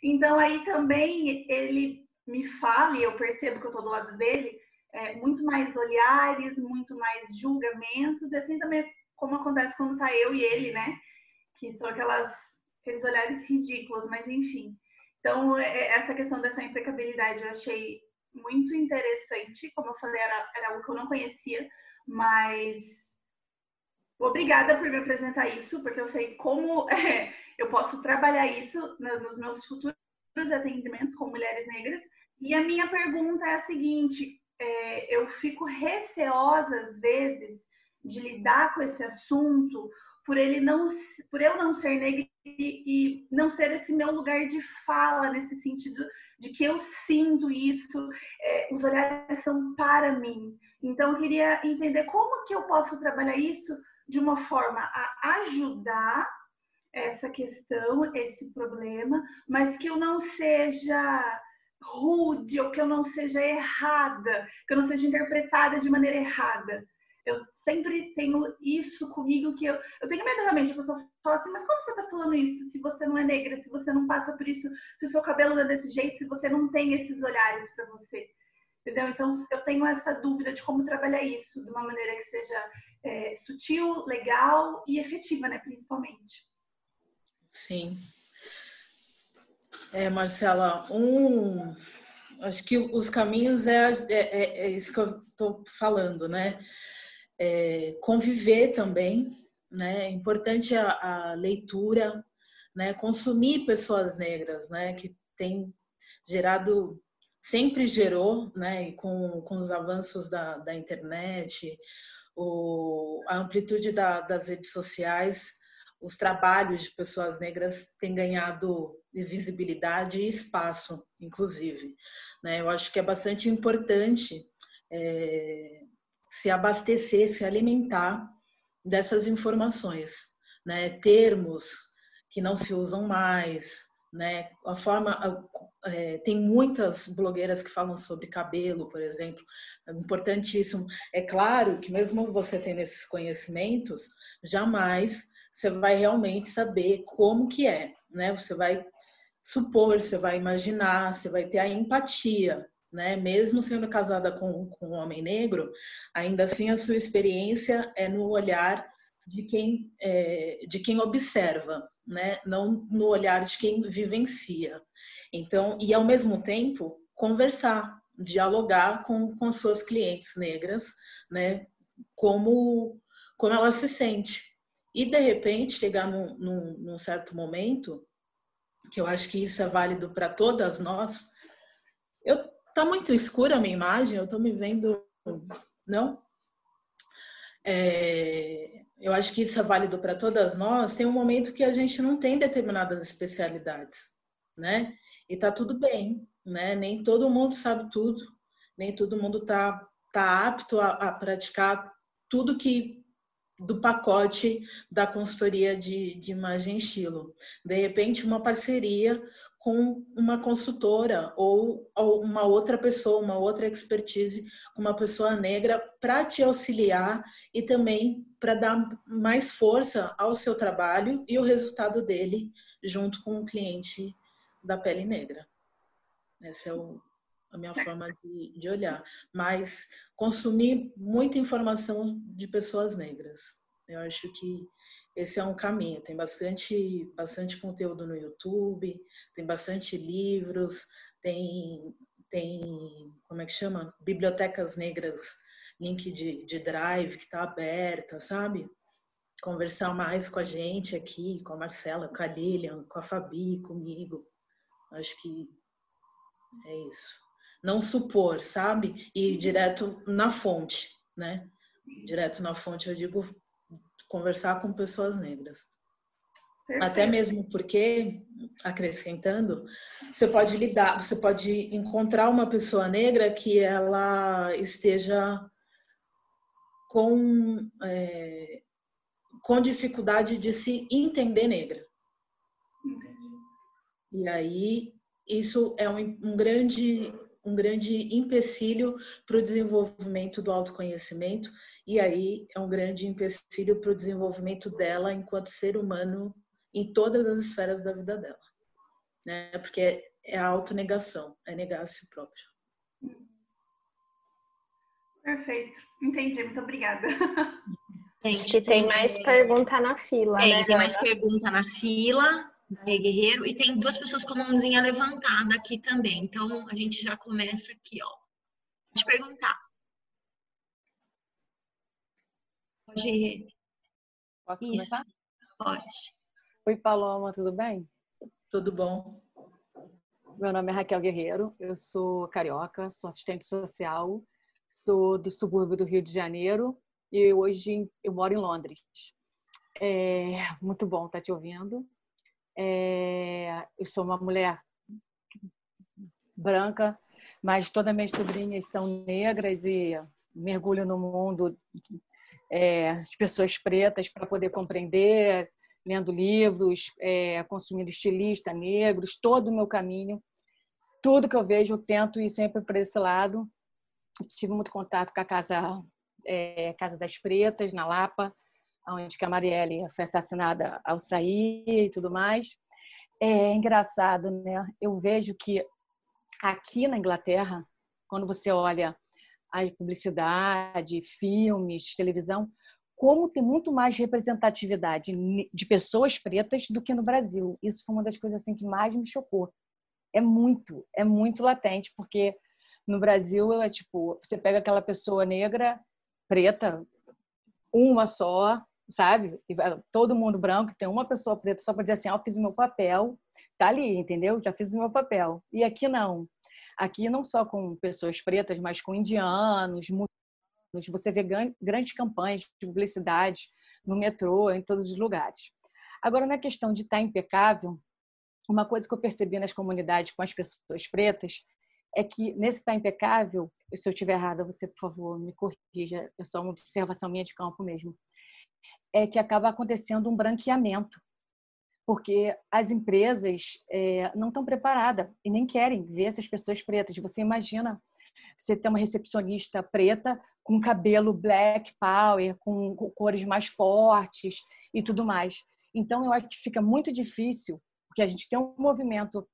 Então aí também ele me fala, e eu percebo que eu estou do lado dele, é, muito mais olhares, muito mais julgamentos, e assim também como acontece quando tá eu e ele, né? Que são aquelas aqueles olhares ridículos, mas enfim. Então, é, é, essa questão dessa impecabilidade eu achei muito interessante. Como eu falei, era, era algo que eu não conhecia, mas obrigada por me apresentar isso, porque eu sei como é, eu posso trabalhar isso nos meus futuros atendimentos com mulheres negras. E a minha pergunta é a seguinte: é, eu fico receosa às vezes de lidar com esse assunto por ele não por eu não ser negra e, não ser esse meu lugar de fala nesse sentido de que eu sinto isso é, os olhares são para mim. Então eu queria entender como que eu posso trabalhar isso de uma forma a ajudar essa questão esse problema mas que eu não seja rude ou que eu não seja errada que eu não seja interpretada de maneira errada eu sempre tenho isso comigo que eu, eu tenho medo realmente. A pessoa fala assim, mas como você tá falando isso se você não é negra, se você não passa por isso, se o seu cabelo é desse jeito, se você não tem esses olhares para você? Entendeu? Então eu tenho essa dúvida de como trabalhar isso de uma maneira que seja é, sutil, legal e efetiva, né? Principalmente. Sim. É, Marcela, um, acho que os caminhos é, é, é isso que eu estou falando, né? É, conviver também, né? É importante a, a, leitura, né? Consumir pessoas negras, né? Que tem gerado, sempre gerou, né? Com, com os avanços da, da internet, o, a amplitude da, das redes sociais, os trabalhos de pessoas negras têm ganhado visibilidade e espaço, inclusive. Né? Eu acho que é bastante importante é, se abastecer, se alimentar dessas informações, né? Termos que não se usam mais, né? A forma é, tem muitas blogueiras que falam sobre cabelo, por exemplo, é importantíssimo. É claro que mesmo você tendo esses conhecimentos, jamais você vai realmente saber como que é, né? Você vai supor, você vai imaginar, você vai ter a empatia, né? Mesmo sendo casada com, com um homem negro, ainda assim a sua experiência é no olhar de quem, é, de quem observa, né? Não no olhar de quem vivencia. Então, e ao mesmo tempo, conversar, dialogar com, com suas clientes negras, né? como, como ela se sente. E, de repente, chegar num, num, num certo momento, que eu acho que isso é válido para todas nós, eu tá muito escura a minha imagem, eu estou me vendo, não? É, eu acho que isso é válido para todas nós. Tem um momento que a gente não tem determinadas especialidades, né? E tá tudo bem, né? Nem todo mundo sabe tudo, nem todo mundo tá, tá apto a, a praticar tudo que do pacote da consultoria de, de imagem estilo. De repente, uma parceria com uma consultora ou, ou uma outra pessoa, uma outra expertise, uma pessoa negra para te auxiliar e também para dar mais força ao seu trabalho e o resultado dele junto com o cliente da pele negra. Essa é o, a minha forma de, de olhar. Mas consumir muita informação de pessoas negras. Eu acho que esse é um caminho. Tem bastante, bastante conteúdo no YouTube, tem bastante livros, tem, tem como é que chama? Bibliotecas negras, link de, de drive que está aberta, sabe? Conversar mais com a gente aqui, com a Marcela, com a Lilian, com a Fabi, comigo. Acho que é isso. Não supor, sabe? E ir direto na fonte, né? Direto na fonte, eu digo conversar com pessoas negras. Perfeito. Até mesmo porque, acrescentando, você pode lidar, você pode encontrar uma pessoa negra que ela esteja com, é, com dificuldade de se entender negra. E aí, isso é um, um grande um grande empecilho para o desenvolvimento do autoconhecimento e aí é um grande empecilho para o desenvolvimento dela enquanto ser humano em todas as esferas da vida dela, né? Porque é a autonegação, é negar a si próprio. Perfeito, entendi. Muito obrigada. Gente, tem mais pergunta na fila, tem, né? Tem mais pergunta na fila. Guerreiro, e tem duas pessoas com a mãozinha levantada aqui também. Então, a gente já começa aqui, ó. Pode perguntar. Pode. Posso Isso. começar? Pode. Oi, Paloma, tudo bem? Tudo bom. Meu nome é Raquel Guerreiro, eu sou carioca, sou assistente social, sou do subúrbio do Rio de Janeiro e hoje eu moro em Londres. É muito bom estar te ouvindo. É, eu sou uma mulher branca, mas todas minhas sobrinhas são negras e mergulho no mundo é, pessoas pretas para poder compreender, lendo livros, é, consumindo estilistas negros, todo o meu caminho. Tudo que eu vejo, eu tento ir sempre para esse lado. Tive muito contato com a Casa, é, Casa das Pretas, na Lapa, onde a Marielle foi assassinada ao sair e tudo mais. É engraçado, né? Eu vejo que aqui na Inglaterra, quando você olha a publicidade, filmes, televisão, como tem muito mais representatividade de pessoas pretas do que no Brasil. Isso foi uma das coisas assim que mais me chocou. É muito, é muito latente, porque no Brasil é tipo, você pega aquela pessoa negra, preta, uma só, sabe? Todo mundo branco, tem uma pessoa preta só para dizer assim, ah, eu fiz o meu papel, tá ali, entendeu? Já fiz o meu papel. E aqui não. Aqui não só com pessoas pretas, mas com indianos, muçulmanos, você vê grandes campanhas de publicidade no metrô, em todos os lugares. Agora, na questão de estar tá impecável, uma coisa que eu percebi nas comunidades com as pessoas pretas é que nesse estar tá impecável, se eu estiver errada, você, por favor, me corrija, é só uma observação minha de campo mesmo é que acaba acontecendo um branqueamento, porque as empresas é, não estão preparadas e nem querem ver essas pessoas pretas. Você imagina você ter uma recepcionista preta com cabelo black power, com, cores mais fortes e tudo mais. Então, eu acho que fica muito difícil, porque a gente tem um movimento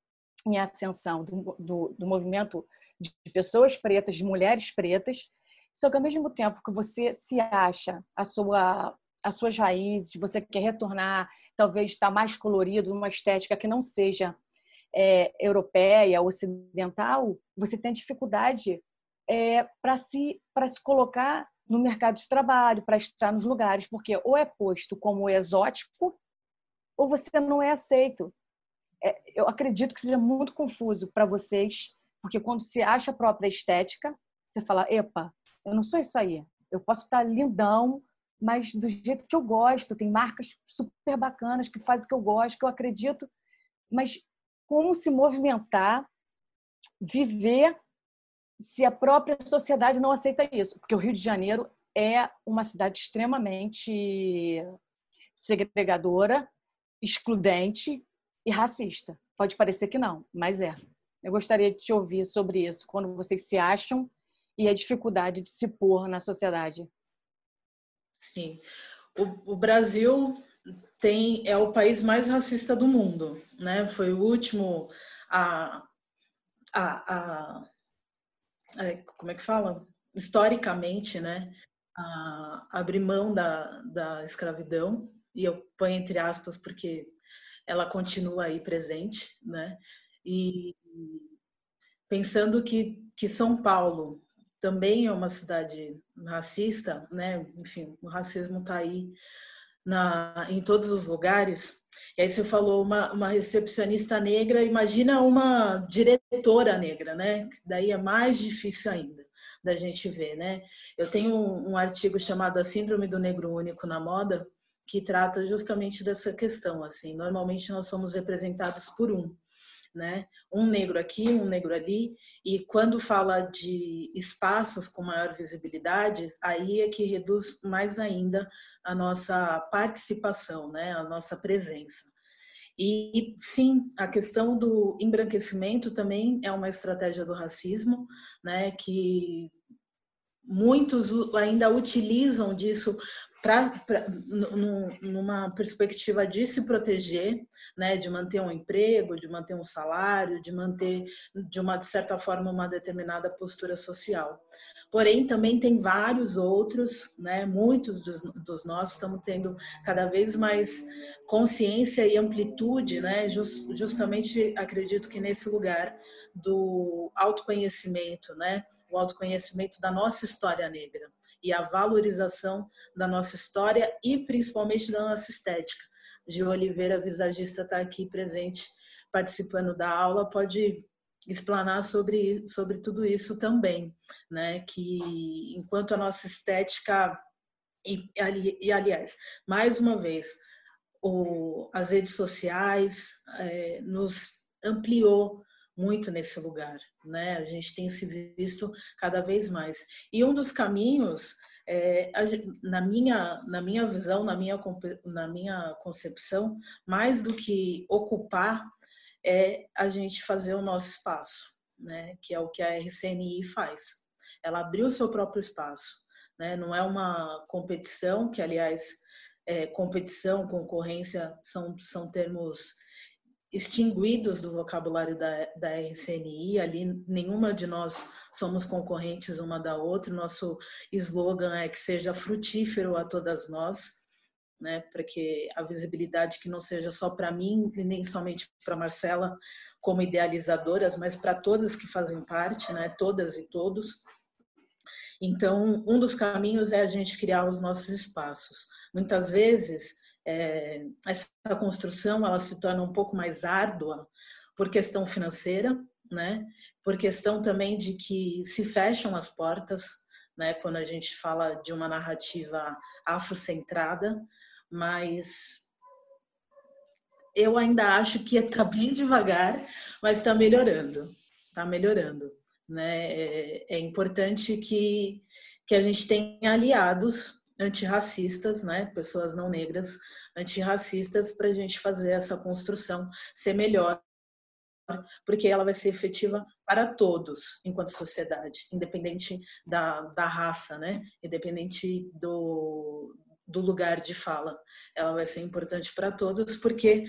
em ascensão do, do, do movimento de pessoas pretas, de mulheres pretas, só que ao mesmo tempo que você se acha a sua as suas raízes, você quer retornar, talvez estar mais colorido, numa estética que não seja é, europeia, ocidental, você tem dificuldade é, para se, se colocar no mercado de trabalho, para estar nos lugares, porque ou é posto como exótico ou você não é aceito. É, eu acredito que seja muito confuso para vocês, porque quando se acha a própria estética, você fala, epa, eu não sou isso aí. Eu posso estar lindão, mas do jeito que eu gosto. Tem marcas super bacanas que fazem o que eu gosto, que eu acredito. Mas como se movimentar, viver se a própria sociedade não aceita isso? Porque o Rio de Janeiro é uma cidade extremamente segregadora, excludente e racista. Pode parecer que não, mas é. Eu gostaria de te ouvir sobre isso, quando vocês se acham e a dificuldade de se pôr na sociedade. Sim. O, o Brasil tem é o país mais racista do mundo, né? Foi o último a, a, a, a como é que fala? Historicamente, né? A, abrir mão da, da escravidão e eu ponho entre aspas porque ela continua aí presente, né? E pensando que que São Paulo também é uma cidade racista, né? Enfim, o racismo está aí na, em todos os lugares. E aí você falou uma, uma recepcionista negra, imagina uma diretora negra, né? Daí é mais difícil ainda da gente ver, né? Eu tenho um, um artigo chamado A Síndrome do Negro Único na Moda, que trata justamente dessa questão, assim. Normalmente nós somos representados por um né? Um negro aqui, um negro ali, e quando fala de espaços com maior visibilidade, aí é que reduz mais ainda a nossa participação, né? A nossa presença. E sim, a questão do embranquecimento também é uma estratégia do racismo, né? Que muitos ainda utilizam disso para numa perspectiva de se proteger, né, de manter um emprego, de manter um salário, de manter de uma de certa forma uma determinada postura social. Porém, também tem vários outros, né, muitos dos, dos estamos tendo cada vez mais consciência e amplitude, né, just, justamente acredito que nesse lugar do autoconhecimento, né, o autoconhecimento da nossa história negra e a valorização da nossa história e principalmente da nossa estética. Gil Oliveira, visagista, está aqui presente, participando da aula, pode explanar sobre, sobre tudo isso também, né? Que enquanto a nossa estética e, e aliás, mais uma vez, o, as redes sociais é, nos ampliou muito nesse lugar, né? A gente tem se visto cada vez mais. E um dos caminhos, é, na minha na minha visão, na minha na minha concepção, mais do que ocupar, é a gente fazer o nosso espaço, né? Que é o que a RCNI faz. Ela abriu o seu próprio espaço, né? Não é uma competição, que aliás é, competição, concorrência são são termos extinguidos do vocabulário da, da RCNI, ali nenhuma de nós somos concorrentes uma da outra, nosso slogan é que seja frutífero a todas nós, né, para que a visibilidade que não seja só para mim e nem somente para Marcela como idealizadoras, mas para todas que fazem parte, né, todas e todos. Então, um dos caminhos é a gente criar os nossos espaços. Muitas vezes é, essa construção ela se torna um pouco mais árdua por questão financeira, né? Por questão também de que se fecham as portas, né? Quando a gente fala de uma narrativa afrocentrada, mas eu ainda acho que está bem devagar, mas está melhorando, está melhorando, né? É, é importante que que a gente tenha aliados antirracistas, né, pessoas não negras antirracistas para a gente fazer essa construção ser melhor, porque ela vai ser efetiva para todos enquanto sociedade, independente da, da raça, né, independente do, do lugar de fala. Ela vai ser importante para todos porque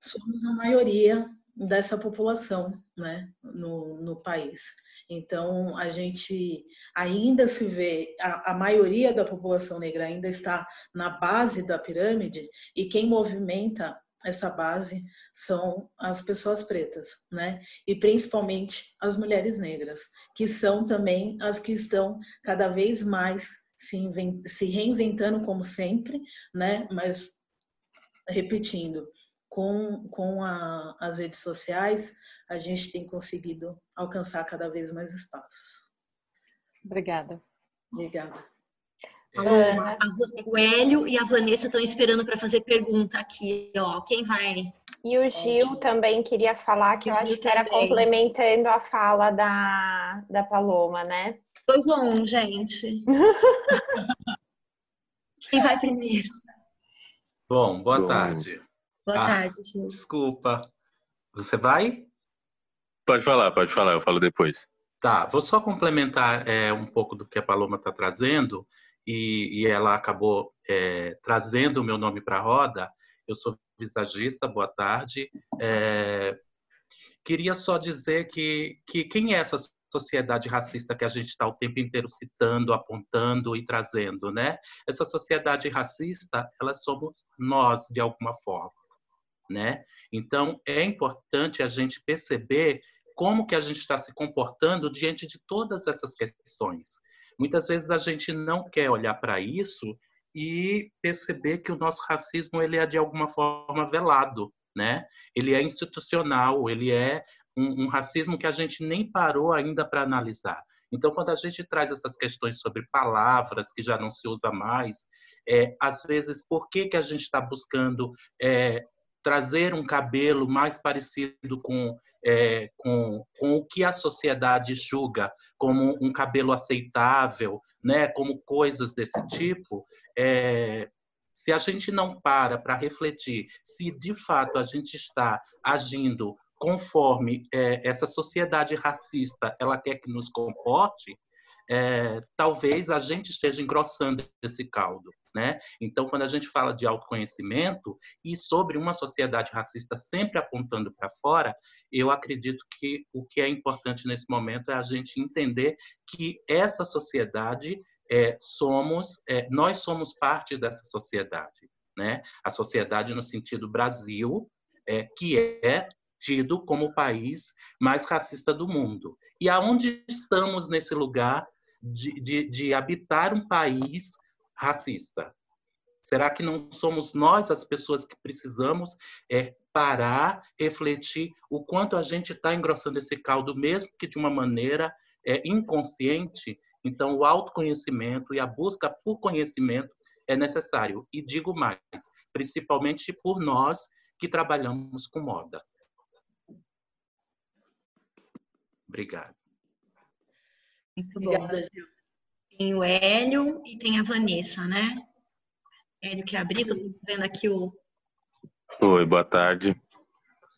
somos a maioria dessa população, né, no, no país. Então, a gente ainda se vê, a, a, maioria da população negra ainda está na base da pirâmide e quem movimenta essa base são as pessoas pretas, né? E principalmente as mulheres negras, que são também as que estão cada vez mais se, reinventando como sempre, né? Mas repetindo, com, com a, as redes sociais, a gente tem conseguido alcançar cada vez mais espaços. Obrigada. Obrigada. Paloma, o Hélio e a Vanessa estão esperando para fazer pergunta aqui, ó. Quem vai? E o Gil também queria falar, que eu acho que era complementando a fala da, da Paloma, né? Dois ou um, gente. Quem vai primeiro? Bom, boa Bom. tarde. Boa ah, tarde, Gil. Desculpa. Você vai? Pode falar, pode falar, eu falo depois. Tá, vou só complementar é, um pouco do que a Paloma está trazendo, e, e, ela acabou é, trazendo o meu nome para a roda. Eu sou visagista, boa tarde. É, queria só dizer que, que quem é essa sociedade racista que a gente está o tempo inteiro citando, apontando e trazendo, né? Essa sociedade racista, ela somos nós de alguma forma, né? Então é importante a gente perceber como que a gente está se comportando diante de todas essas questões. Muitas vezes a gente não quer olhar para isso e perceber que o nosso racismo ele é de alguma forma velado, né? Ele é institucional, ele é um, um racismo que a gente nem parou ainda para analisar. Então, quando a gente traz essas questões sobre palavras que já não se usa mais, é, às vezes, por que, que a gente está buscando é, trazer um cabelo mais parecido com, é, com, com o que a sociedade julga como um cabelo aceitável, né, como coisas desse tipo, é, se a gente não para para refletir se de fato a gente está agindo conforme é, essa sociedade racista ela quer que nos comporte, é, talvez a gente esteja engrossando esse caldo. Né? Então, quando a gente fala de autoconhecimento e sobre uma sociedade racista sempre apontando para fora, eu acredito que o que é importante nesse momento é a gente entender que essa sociedade é, somos, é, nós somos parte dessa sociedade, né? A sociedade no sentido Brasil, é, que é tido como o país mais racista do mundo. E aonde estamos nesse lugar de, de, de habitar um país racista? Será que não somos nós as pessoas que precisamos é, parar, refletir o quanto a gente está engrossando esse caldo, mesmo que de uma maneira é, inconsciente? Então, o autoconhecimento e a busca por conhecimento é necessário. E digo mais, principalmente por nós que trabalhamos com moda. Obrigado. Muito Obrigada, Gil. Tem o Hélio e tem a Vanessa, né? Hélio que abriu, estou vendo aqui o. Oi, boa tarde.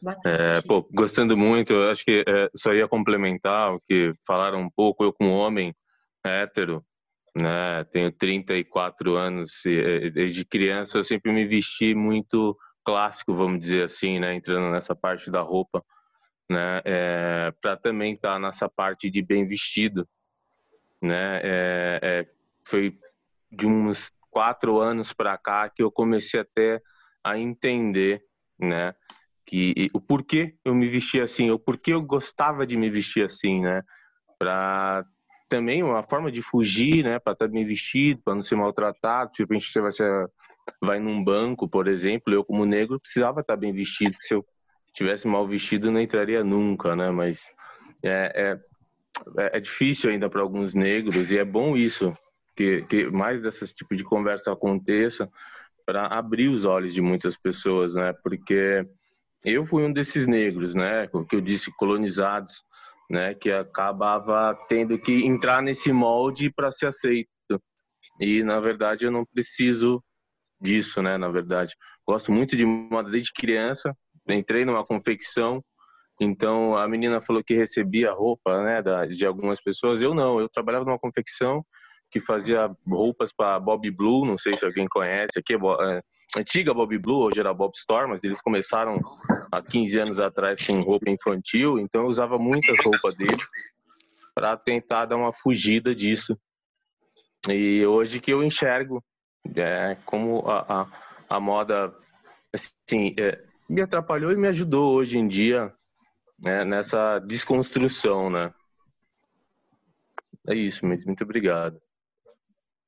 Boa é, tarde. É, pô, gostando muito, eu acho que é, só ia complementar o que falaram um pouco, eu como homem hétero, né, tenho 34 anos, e, desde criança eu sempre me vesti muito clássico, vamos dizer assim, né, entrando nessa parte da roupa, né, é, para também estar tá nessa parte de bem vestido, né, é, é, foi de uns quatro anos para cá que eu comecei até a entender, né, que o porquê eu me vestia assim, o porquê eu gostava de me vestir assim, né, para também uma forma de fugir, né, para estar tá bem vestido, para não ser maltratado. Tipo, a gente vai, ser, vai num banco, por exemplo, eu como negro precisava estar tá bem vestido. Se eu tivesse mal vestido, não entraria nunca, né? Mas é, é, é difícil ainda para alguns negros e é bom isso que, que mais desse tipo de conversa aconteça para abrir os olhos de muitas pessoas, né? Porque eu fui um desses negros, né? Que eu disse, colonizados, né? Que acabava tendo que entrar nesse molde para ser aceito. E na verdade eu não preciso disso, né? Na verdade, gosto muito de moda desde criança. Entrei numa confecção, então a menina falou que recebia roupa, né? de algumas pessoas. Eu não. Eu trabalhava numa confecção que fazia roupas para Bob Blue, não sei se alguém conhece, aqui é, é antiga Bob Blue, hoje era Bob Storm, mas eles começaram há 15 anos atrás com roupa infantil, então eu usava muitas roupas deles para tentar dar uma fugida disso. E hoje que eu enxergo é, como a, a, a moda assim, é, me atrapalhou e me ajudou hoje em dia né, nessa desconstrução, né? É isso, mas muito obrigado.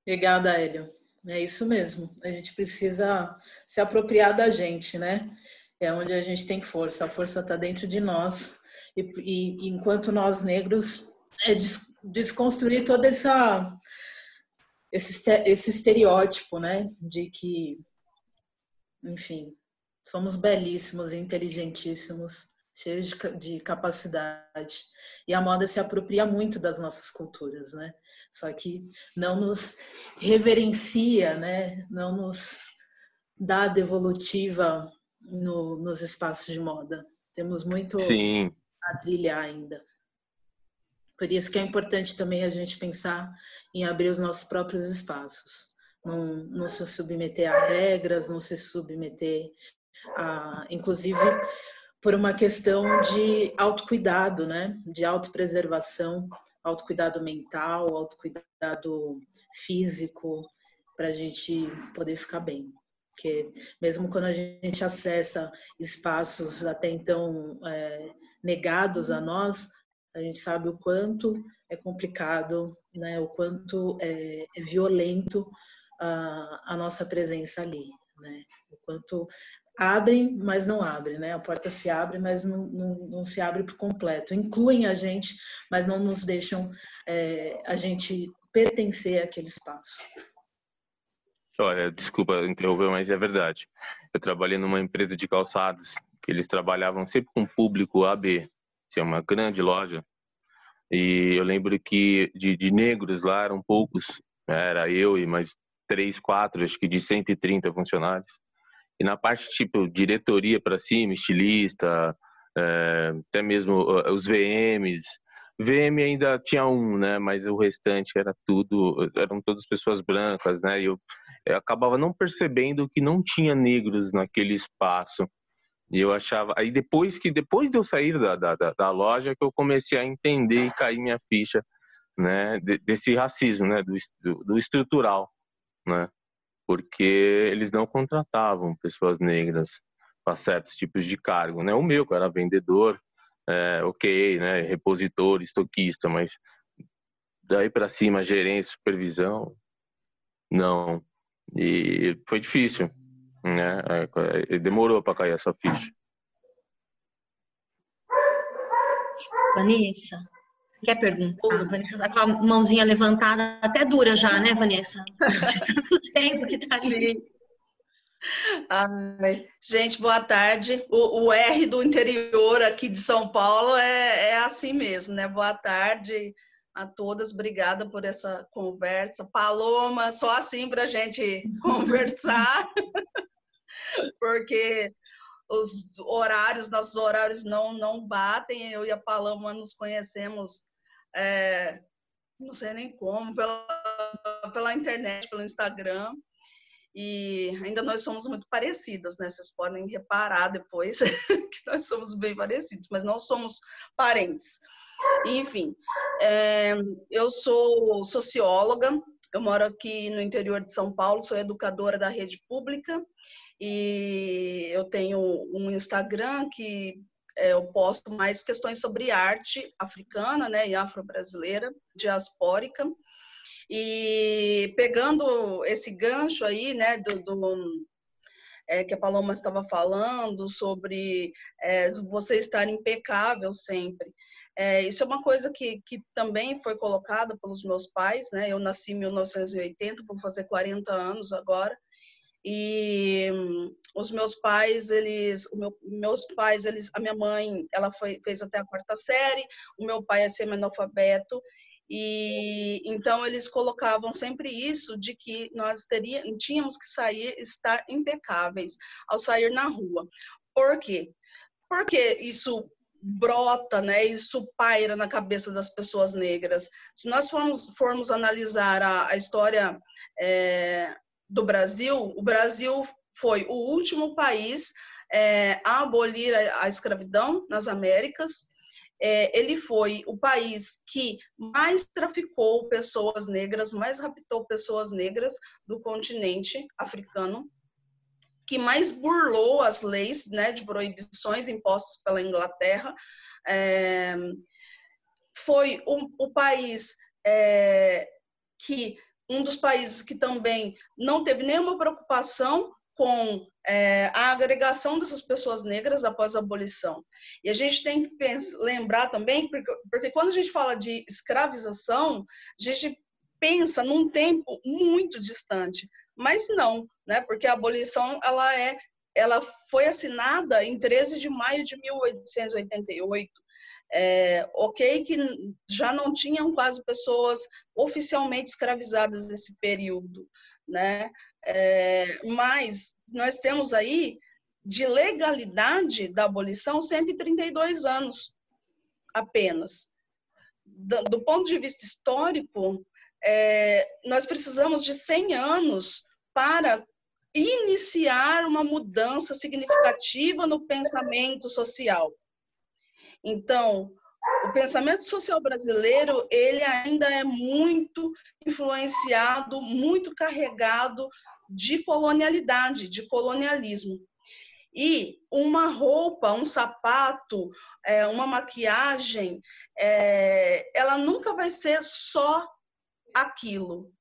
Obrigada, Hélio. É isso mesmo. A gente precisa se apropriar da gente, né? É onde a gente tem força. A força está dentro de nós. E, e, enquanto nós negros é des, desconstruir toda essa esse, esse estereótipo, né, de que, enfim, somos belíssimos, inteligentíssimos, cheios de, de capacidade. E a moda se apropria muito das nossas culturas, né? Só que não nos reverencia, né? Não nos dá devolutiva no, nos espaços de moda. Temos muito Sim. a trilhar ainda. Por isso que é importante também a gente pensar em abrir os nossos próprios espaços. Não, não se submeter a regras, não se submeter a, inclusive, por uma questão de autocuidado, né? De autopreservação, autocuidado mental, autocuidado físico, para a gente poder ficar bem. Porque mesmo quando a gente acessa espaços até então é, negados a nós, a gente sabe o quanto é complicado, né? O quanto é, é violento a, a, nossa presença ali, né? O quanto abrem, mas não abrem, né? A porta se abre, mas não, não, não se abre por completo. Incluem a gente, mas não nos deixam é, a gente pertencer àquele espaço. Olha, desculpa interromper, mas é verdade. Eu trabalhei numa empresa de calçados que eles trabalhavam sempre com público AB, é uma grande loja. E eu lembro que de, de negros lá eram poucos, era eu e mais três, quatro, acho que de 130 funcionários. E na parte tipo diretoria para cima, estilista, é, até mesmo os VMs. VM ainda tinha um, né? Mas o restante era tudo, eram todas pessoas brancas, né? E eu, eu acabava não percebendo que não tinha negros naquele espaço. E eu achava. Aí depois que depois de eu sair da, da, da loja que eu comecei a entender e cair minha ficha, né? desse racismo, né? Do, do, do estrutural, né? Porque eles não contratavam pessoas negras para certos tipos de cargo, né? O meu, que era vendedor, é, ok, né? Repositor, estoquista, mas daí para cima, gerência, supervisão, não. E foi difícil né? É, demorou para cair essa ficha. Vanessa, quer perguntar? Vanessa tá com a mãozinha levantada, até dura já, né, Vanessa? De tanto tempo que tá ali. Ai, gente, boa tarde. O, o, R do interior aqui de São Paulo é, é assim mesmo, né? Boa tarde a todas. Obrigada por essa conversa. Paloma, só assim para a gente conversar porque os horários, nossos horários não, não batem. Eu e a Paloma nos conhecemos, é, não sei nem como, pela, pela internet, pelo Instagram. E ainda nós somos muito parecidas, né? Vocês podem reparar depois que nós somos bem parecidos, mas não somos parentes. Enfim, é, eu sou socióloga, eu moro aqui no interior de São Paulo, sou educadora da rede pública e eu tenho um Instagram que eu posto mais questões sobre arte africana né, e afro-brasileira, diaspórica. E pegando esse gancho aí, né, do, do é, que a Paloma estava falando sobre é, você estar impecável sempre. É, isso é uma coisa que, que também foi colocada pelos meus pais, né? Eu nasci em 1980, vou fazer 40 anos agora, e hum, os meus pais eles meu, meus pais eles a minha mãe ela foi fez até a quarta série o meu pai é semi-analfabeto e então eles colocavam sempre isso de que nós teria, tínhamos que sair estar impecáveis ao sair na rua por quê porque isso brota, né? Isso paira na cabeça das pessoas negras. Se nós formos, formos analisar a, a história é, do Brasil, o Brasil foi o último país é, a abolir a, a, escravidão nas Américas. É, ele foi o país que mais traficou pessoas negras, mais raptou pessoas negras do continente africano, que mais burlou as leis né, de proibições impostas pela Inglaterra. É, foi o, o país é, que um dos países que também não teve nenhuma preocupação com é, a agregação dessas pessoas negras após a abolição. E a gente tem que pensar, lembrar também, porque, porque quando a gente fala de escravização, a gente pensa num tempo muito distante, mas não, né? Porque a abolição ela é, ela foi assinada em 13 de maio de 1888. É, ok que já não tinham quase pessoas oficialmente escravizadas nesse período, né? É, mas nós temos aí de legalidade da abolição 132 anos apenas. Do, do ponto de vista histórico, é, nós precisamos de 100 anos para iniciar uma mudança significativa no pensamento social. Então, o pensamento social brasileiro, ele ainda é muito influenciado, muito carregado de colonialidade, de colonialismo. E uma roupa, um sapato, é, uma maquiagem, é, ela nunca vai ser só aquilo.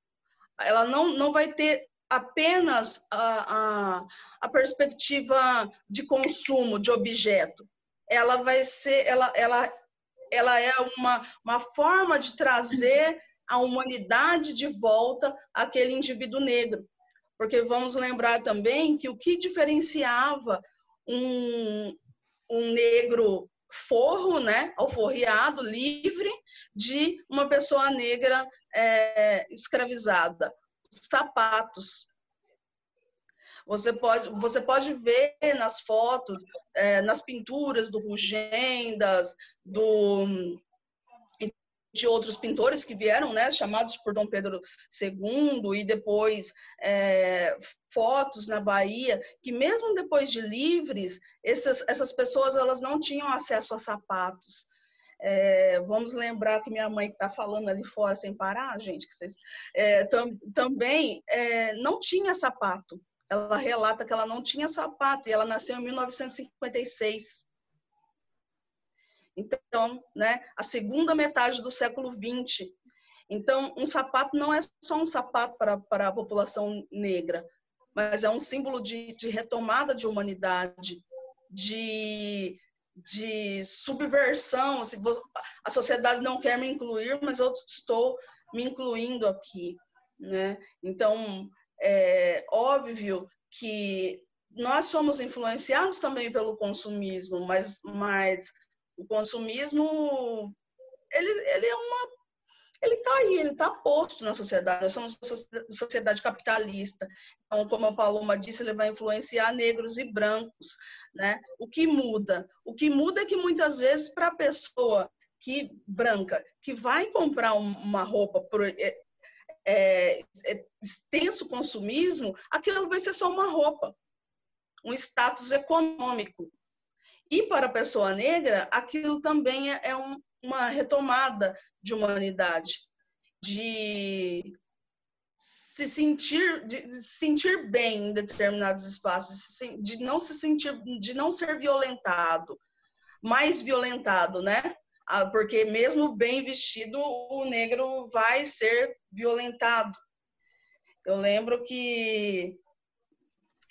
Ela não, não vai ter apenas a, a, a perspectiva de consumo de objeto. Ela vai ser, ela, ela, ela é uma, uma forma de trazer a humanidade de volta àquele indivíduo negro porque vamos lembrar também que o que diferenciava um, um negro forro, né, alforriado, livre, de uma pessoa negra é, escravizada, sapatos. Você pode, você pode ver nas fotos, é, nas pinturas do Rugendas, do de outros pintores que vieram, né, chamados por Dom Pedro II, e depois é, fotos na Bahia, que mesmo depois de livres, essas, essas pessoas elas não tinham acesso a sapatos. É, vamos lembrar que minha mãe está falando ali fora sem parar, gente, que vocês, é, tam, também é, não tinha sapato. Ela relata que ela não tinha sapato e ela nasceu em 1956. Então, né, a segunda metade do século XX. Então, um sapato não é só um sapato para, para a população negra, mas é um símbolo de, de retomada de humanidade, de, de subversão. Assim, a sociedade não quer me incluir, mas eu estou me incluindo aqui. Né? Então, é óbvio que nós somos influenciados também pelo consumismo, mas, mas o consumismo, ele, ele é uma ele está aí, ele está posto na sociedade. Nós somos sociedade capitalista. Então, como a Paloma disse, ele vai influenciar negros e brancos. Né? O que muda? O que muda é que muitas vezes, para a pessoa que branca, que vai comprar uma roupa por é, é, extenso consumismo, aquilo vai ser só uma roupa, um status econômico. E para a pessoa negra, aquilo também é, é um, uma retomada de humanidade, de se sentir, de se sentir bem em determinados espaços, de não se sentir, de não ser violentado, mais violentado, né? Ah, porque mesmo bem vestido, o negro vai ser violentado. Eu lembro que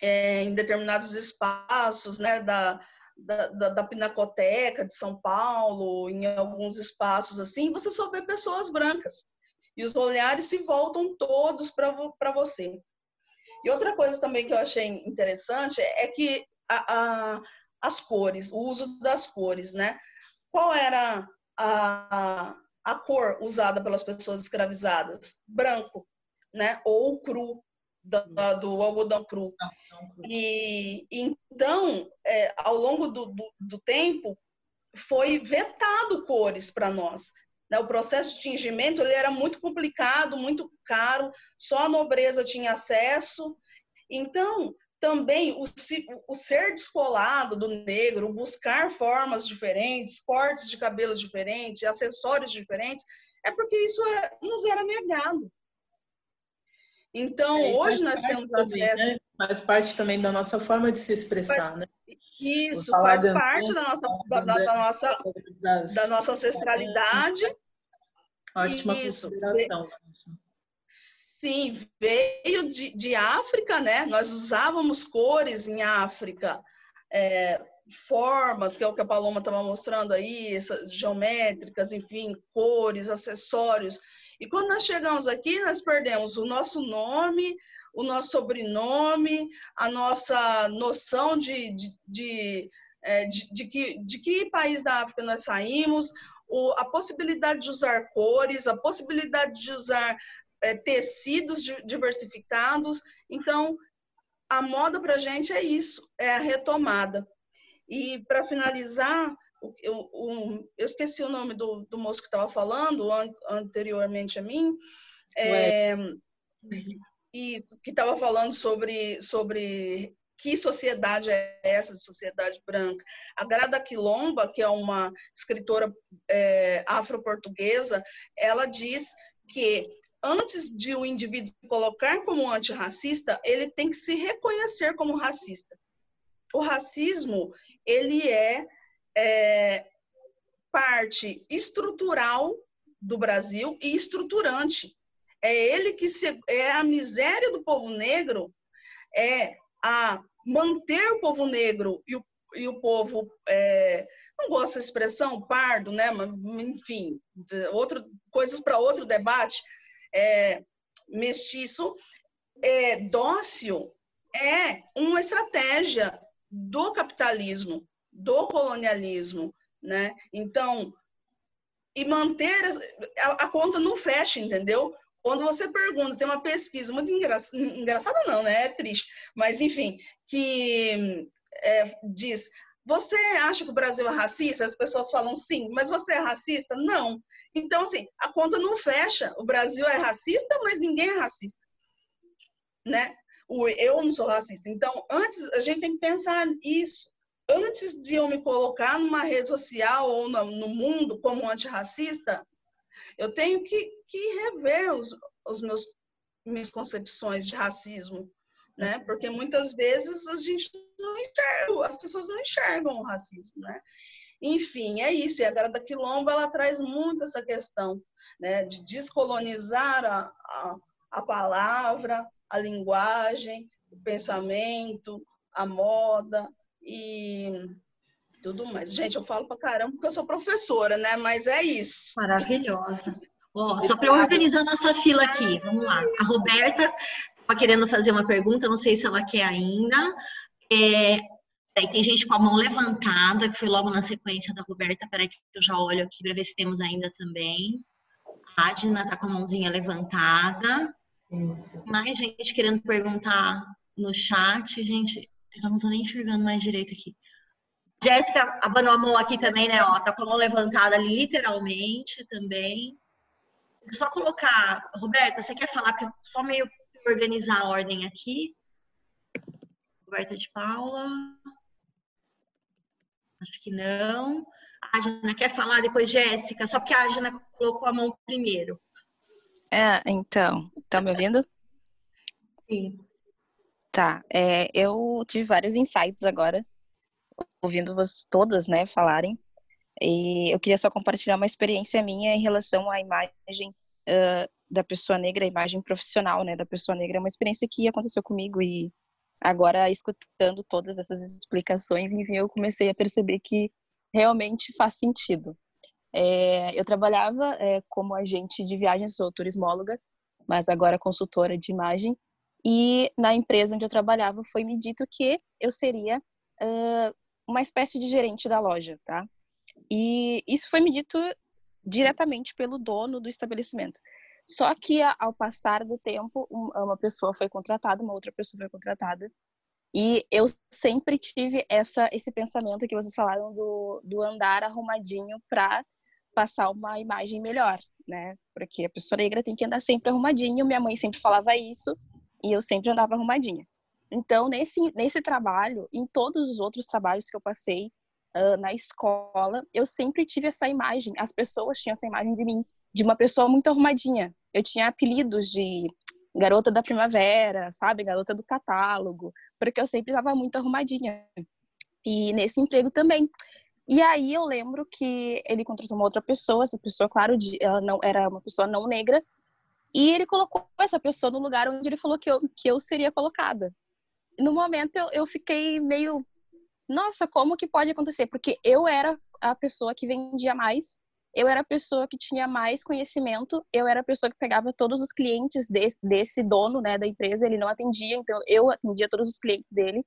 é, em determinados espaços, né, da, da, da, Pinacoteca de São Paulo, em alguns espaços assim, você só vê pessoas brancas. E os olhares se voltam todos para você. E outra coisa também que eu achei interessante é que a, a, as cores, o uso das cores, né? Qual era a, a cor usada pelas pessoas escravizadas? Branco, né? Ou cru, da, do algodão cru. E então, é, ao longo do, do, do, tempo, foi vetado cores para nós. Né? O processo de tingimento ele era muito complicado, muito caro, só a nobreza tinha acesso. Então, também o, o ser descolado do negro, buscar formas diferentes, cortes de cabelo diferentes, acessórios diferentes, é porque isso é, nos era negado. Então, é, hoje nós temos também, acesso. Né? Faz parte também da nossa forma de se expressar, faz, né? Isso, faz parte da nossa, da, da, da nossa, das, da nossa ancestralidade. Ótima isso. consideração. Sim, veio de, de África, né? Nós usávamos cores em África, é, formas, que é o que a Paloma estava mostrando aí, essas geométricas, enfim, cores, acessórios. E quando nós chegamos aqui, nós perdemos o nosso nome, o nosso sobrenome, a nossa noção de, de, de, é, de, de que, de que país da África nós saímos, o, a possibilidade de usar cores, a possibilidade de usar é, tecidos diversificados. Então, a moda para a gente é isso, é a retomada. E para finalizar, eu, eu, eu, esqueci o nome do, do moço que estava falando an, anteriormente a mim, é, e que estava falando sobre, sobre que sociedade é essa de sociedade branca? A Grada Quilomba, que é uma escritora é, afro-portuguesa, ela diz que antes de o indivíduo se colocar como antirracista, ele tem que se reconhecer como racista. O racismo, ele é, é parte estrutural do Brasil e estruturante. É ele que se, é a miséria do povo negro, é a manter o povo negro e o, e o povo é, não gosto dessa expressão pardo, né? Enfim, outro, coisas para outro debate é, mestiço, é, dócil, é uma estratégia do capitalismo, do colonialismo, né? Então, e manter a, a, conta não fecha, entendeu? Quando você pergunta, tem uma pesquisa muito engraçada, engraçada não, né? É triste, mas enfim, que é, diz você acha que o Brasil é racista? As pessoas falam sim, mas você é racista? Não. Então, assim, a conta não fecha. O Brasil é racista, mas ninguém é racista. Né? Eu não sou racista. Então, antes, a gente tem que pensar nisso. Antes de eu me colocar numa rede social ou no mundo como antirracista, eu tenho que, que rever os, os meus minhas concepções de racismo, né? Porque muitas vezes a gente não enxerga, as pessoas não enxergam o racismo, né? Enfim, é isso. E a Garota Quilombo, ela traz muito essa questão, né? De descolonizar a, a, a palavra, a linguagem, o pensamento, a moda e tudo mais. Gente, eu falo pra caramba porque eu sou professora, né? Mas é isso. Maravilhosa. Oh, só para organizar nossa fila aqui, vamos lá. A Roberta estava querendo fazer uma pergunta, não sei se ela quer ainda. É, tem gente com a mão levantada, que foi logo na sequência da Roberta. Peraí que eu já olho aqui para ver se temos ainda também. A Adna está com a mãozinha levantada. Isso. Mais gente querendo perguntar no chat. Gente, eu não estou nem enxergando mais direito aqui. Jéssica abanou a mão aqui também, né? Ó, tá com a mão levantada ali, literalmente também. Só colocar, Roberta, você quer falar? Porque só meio organizar a ordem aqui. Roberta de Paula. Acho que não. A Adna quer falar depois, Jéssica, só que a Adna colocou a mão primeiro. É, então, tá me ouvindo? Sim. Tá, é, eu tive vários insights agora, ouvindo vocês todas, né, falarem. E eu queria só compartilhar uma experiência minha em relação à imagem uh, da pessoa negra, a imagem profissional, né, da pessoa negra, é uma experiência que aconteceu comigo e agora escutando todas essas explicações, enfim, eu comecei a perceber que realmente faz sentido. É, eu trabalhava é, como agente de viagens, sou turismóloga, mas agora consultora de imagem, e na empresa onde eu trabalhava foi me dito que eu seria uh, uma espécie de gerente da loja, tá? E isso foi me dito diretamente pelo dono do estabelecimento. Só que ao passar do tempo, uma pessoa foi contratada, uma outra pessoa foi contratada. E eu sempre tive essa, esse pensamento que vocês falaram do, do andar arrumadinho para passar uma imagem melhor, né? Porque a pessoa negra tem que andar sempre arrumadinho. Minha mãe sempre falava isso e eu sempre andava arrumadinha. Então, nesse, nesse trabalho, em todos os outros trabalhos que eu passei uh, na escola, eu sempre tive essa imagem. As pessoas tinham essa imagem de mim de uma pessoa muito arrumadinha. Eu tinha apelidos de garota da primavera, sabe? Garota do catálogo, porque eu sempre estava muito arrumadinha. E nesse emprego também. E aí eu lembro que ele contratou uma outra pessoa, essa pessoa, claro, ela não era uma pessoa não negra, E ele colocou essa pessoa no lugar onde ele falou que eu, que eu seria colocada. No momento eu, eu fiquei meio, nossa, como que pode acontecer? Porque eu era a pessoa que vendia mais, eu era a pessoa que tinha mais conhecimento, eu era a pessoa que pegava todos os clientes desse, desse dono né, da empresa, ele não atendia, então eu atendia todos os clientes dele.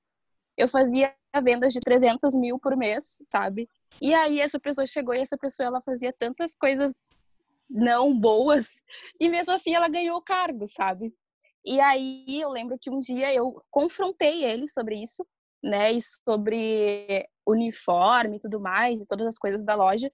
Eu fazia vendas de 300 mil por mês, sabe? E aí essa pessoa chegou e essa pessoa ela fazia tantas coisas não boas e mesmo assim ela ganhou o cargo, sabe? E aí eu lembro que um dia eu confrontei ele sobre isso, né, e sobre uniforme e tudo mais, e todas as coisas da loja.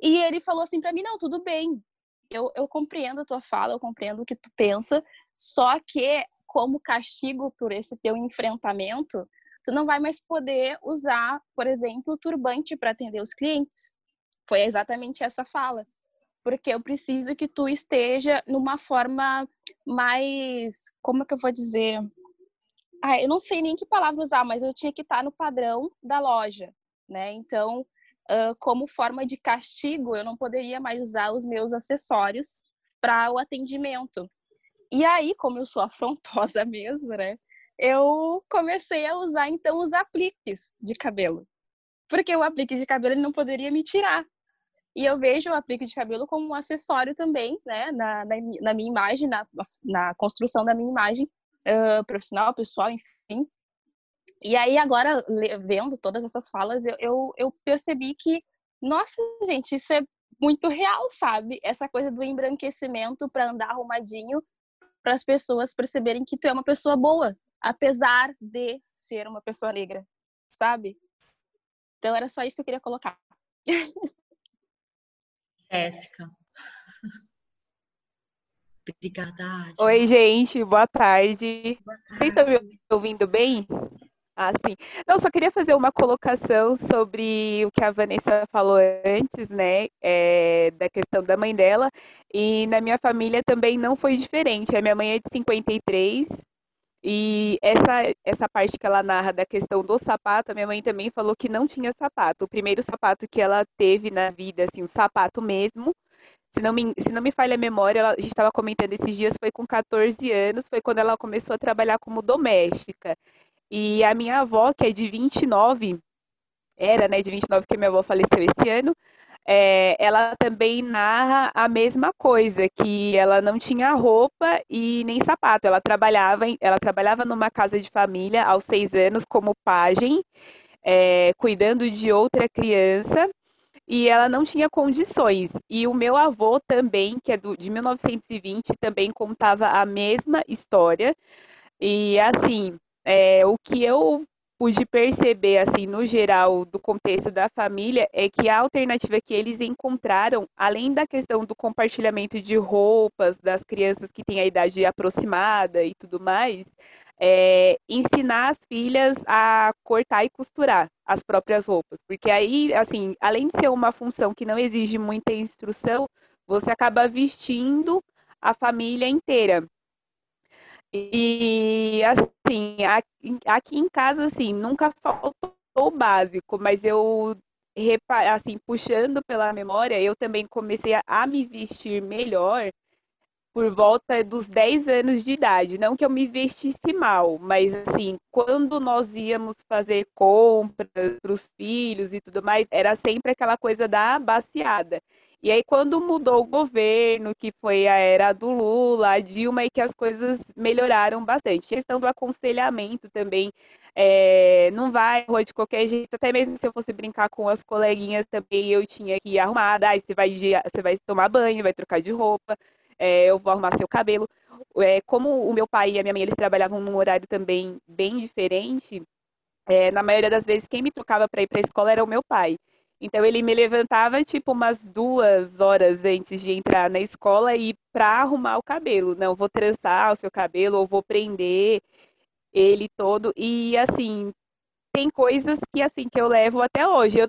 E ele falou assim para mim: "Não, tudo bem. Eu, eu compreendo a tua fala, eu compreendo o que tu pensa, só que como castigo por esse teu enfrentamento, tu não vai mais poder usar, por exemplo, o turbante para atender os clientes". Foi exatamente essa fala. Porque eu preciso que tu esteja numa forma mais, como é que eu vou dizer? Ah, eu não sei nem que palavra usar, mas eu tinha que estar no padrão da loja, né? Então, uh, como forma de castigo, eu não poderia mais usar os meus acessórios para o atendimento. E aí, como eu sou afrontosa mesmo, né? Eu comecei a usar então os apliques de cabelo. Porque o aplique de cabelo ele não poderia me tirar. E eu vejo o aplique de cabelo como um acessório também, né? Na, na, na minha imagem, na, na construção da minha imagem uh, profissional, pessoal, enfim. E aí, agora, vendo todas essas falas, eu, eu, eu percebi que, nossa, gente, isso é muito real, sabe? Essa coisa do embranquecimento para andar arrumadinho, para as pessoas perceberem que tu é uma pessoa boa, apesar de ser uma pessoa negra, sabe? Então era só isso que eu queria colocar. Jéssica. Obrigada. Oi, gente, boa tarde. Boa tarde. Vocês estão me ouvindo bem? Ah, sim. Não, só queria fazer uma colocação sobre o que a Vanessa falou antes, né? É, da questão da mãe dela. E na minha família também não foi diferente. A minha mãe é de 53. E essa, essa parte que ela narra da questão do sapato, a minha mãe também falou que não tinha sapato. O primeiro sapato que ela teve na vida, assim, um sapato mesmo, se não me, se não me falha a memória, ela, a gente estava comentando esses dias, foi com 14 anos, foi quando ela começou a trabalhar como doméstica. E a minha avó, que é de 29, era, né, de 29, que minha avó faleceu esse ano, é, ela também narra a mesma coisa, que ela não tinha roupa e nem sapato. Ela trabalhava, ela trabalhava numa casa de família aos seis anos como pajem, é, cuidando de outra criança e ela não tinha condições. E o meu avô também, que é do, de 1920, também contava a mesma história. E assim, é, o que eu pude perceber, assim, no geral, do contexto da família, é que a alternativa que eles encontraram, além da questão do compartilhamento de roupas das crianças que têm a idade aproximada e tudo mais, é, ensinar as filhas a cortar e costurar as próprias roupas. Porque aí, assim, além de ser uma função que não exige muita instrução, você acaba vestindo a família inteira. E, assim, aqui em casa, assim, nunca faltou o básico, mas eu, assim, puxando pela memória, eu também comecei a me vestir melhor por volta dos 10 anos de idade. Não que eu me vestisse mal, mas assim, quando nós íamos fazer compras para os filhos e tudo mais, era sempre aquela coisa da baseada. E aí, quando mudou o governo, que foi a era do Lula, a Dilma, e que as coisas melhoraram bastante. A questão do aconselhamento também é, não vai de qualquer jeito. Até mesmo se eu fosse brincar com as coleguinhas também, eu tinha que ir arrumada. Aí você vai, você vai tomar banho, vai trocar de roupa é, eu vou arrumar seu cabelo. É, como o meu pai e a minha mãe eles trabalhavam num horário também bem diferente, na maioria das vezes quem me tocava para ir para a escola era o meu pai. Então ele me levantava tipo umas duas horas antes de entrar na escola e para arrumar o cabelo. Não, vou trançar o seu cabelo ou vou prender ele todo. E assim, tem coisas que assim que eu levo até hoje. Eu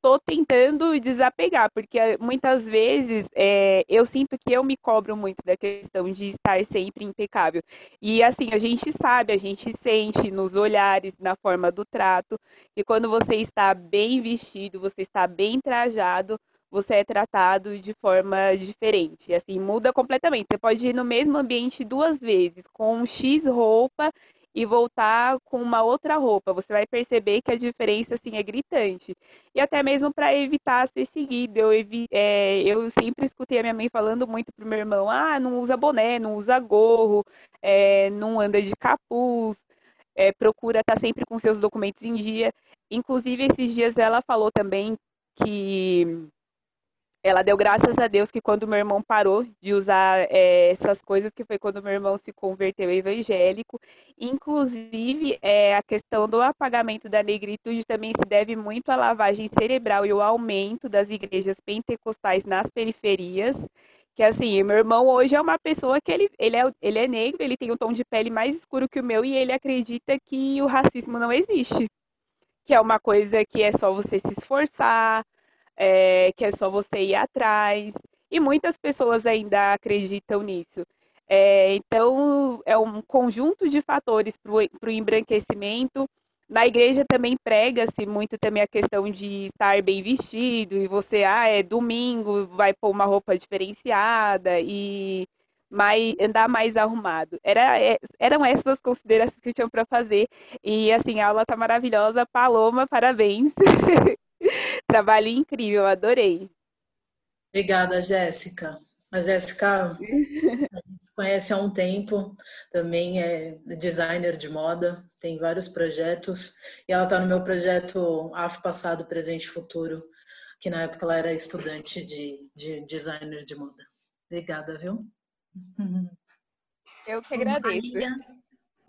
tô tentando desapegar, porque eh, muitas vezes é, eu sinto que eu me cobro muito da questão de estar sempre impecável. E assim, a gente sabe, a gente sente nos olhares, na forma do trato, e quando você está bem vestido, você está bem trajado, você é tratado de forma diferente. Assim, muda completamente. Você pode ir no mesmo ambiente duas vezes, com X roupa e voltar com uma outra roupa. Você vai perceber que a diferença assim é gritante. E até mesmo para evitar ser seguido. Eu, é, eu sempre escutei a minha mãe falando muito pro meu irmão: ah, não usa boné, não usa gorro, é, não anda de capuz, é, procura estar tá sempre com seus documentos em dia. Inclusive, esses dias ela falou também que ela deu graças a Deus que quando meu irmão parou de usar é, essas coisas, que foi quando meu irmão se converteu evangélico. Inclusive, é, a questão do apagamento da negritude também se deve muito à lavagem cerebral e o aumento das igrejas pentecostais nas periferias. Que assim, meu irmão hoje é uma pessoa que ele, ele, é, ele é negro, ele tem um tom de pele mais escuro que o meu e ele acredita que o racismo não existe. Que é uma coisa que é só você se esforçar, é, que é só você ir atrás. E muitas pessoas ainda acreditam nisso. É, então, é um conjunto de fatores para o embranquecimento. Na igreja também prega-se muito também a questão de estar bem vestido, e você, ah, é domingo, vai pôr uma roupa diferenciada e mais, andar mais arrumado. Era, é, eram essas as considerações que eu tinha para fazer. E assim, a aula tá maravilhosa. Paloma, parabéns. Trabalho incrível, adorei. Obrigada, Jéssica. A Jéssica a gente conhece há um tempo, também é designer de moda, tem vários projetos, e ela está no meu projeto AF Passado, Presente e Futuro, que na época ela era estudante de, de designer de moda. Obrigada, viu? Eu que agradeço.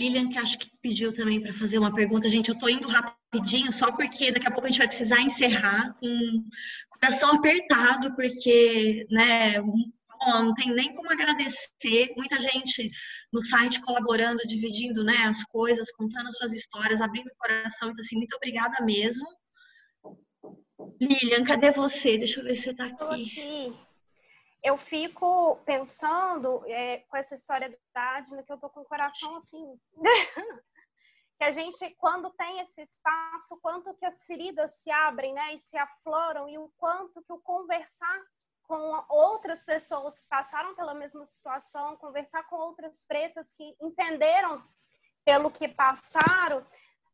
Lilian, que acho que pediu também para fazer uma pergunta. Gente, eu estou indo rapidinho, só porque daqui a pouco a gente vai precisar encerrar com o coração apertado, porque, né, não tem nem como agradecer. Muita gente no site colaborando, dividindo, né, as coisas, contando as suas histórias, abrindo o coração. Então, assim, muito obrigada mesmo. Lilian, cadê você? Deixa eu ver se você está aqui eu fico pensando é, com essa história da Adna, que eu tô com o coração assim. que a gente, quando tem esse espaço, quanto que as feridas se abrem, né, e se afloram, e o quanto que o conversar com outras pessoas que passaram pela mesma situação, conversar com outras pretas que entenderam pelo que passaram,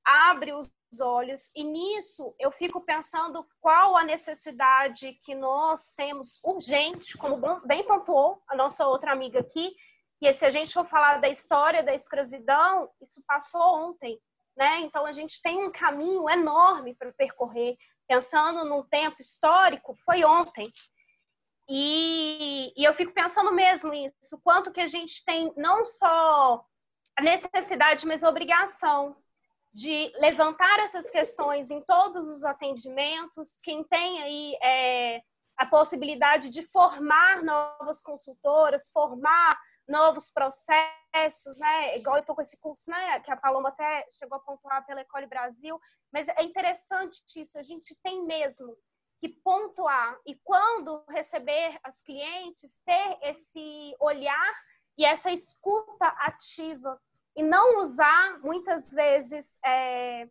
abre os olhos. E nisso eu fico pensando qual a necessidade que nós temos urgente, como bem pontuou a nossa outra amiga aqui, e se a gente for falar da história da escravidão, isso passou ontem, né? Então a gente tem um caminho enorme para percorrer. Pensando num tempo histórico, foi ontem. E, e eu fico pensando mesmo isso, quanto que a gente tem não só a necessidade, mas a obrigação de levantar essas questões em todos os atendimentos. Quem tem aí é, a possibilidade de formar novas consultoras, formar novos processos, né? Igual eu estou com esse curso, né? Que a Paloma até chegou a pontuar pela Ecole Brasil. Mas é interessante isso, a gente tem mesmo que pontuar e quando receber as clientes ter esse olhar e essa escuta ativa e não usar muitas vezes é,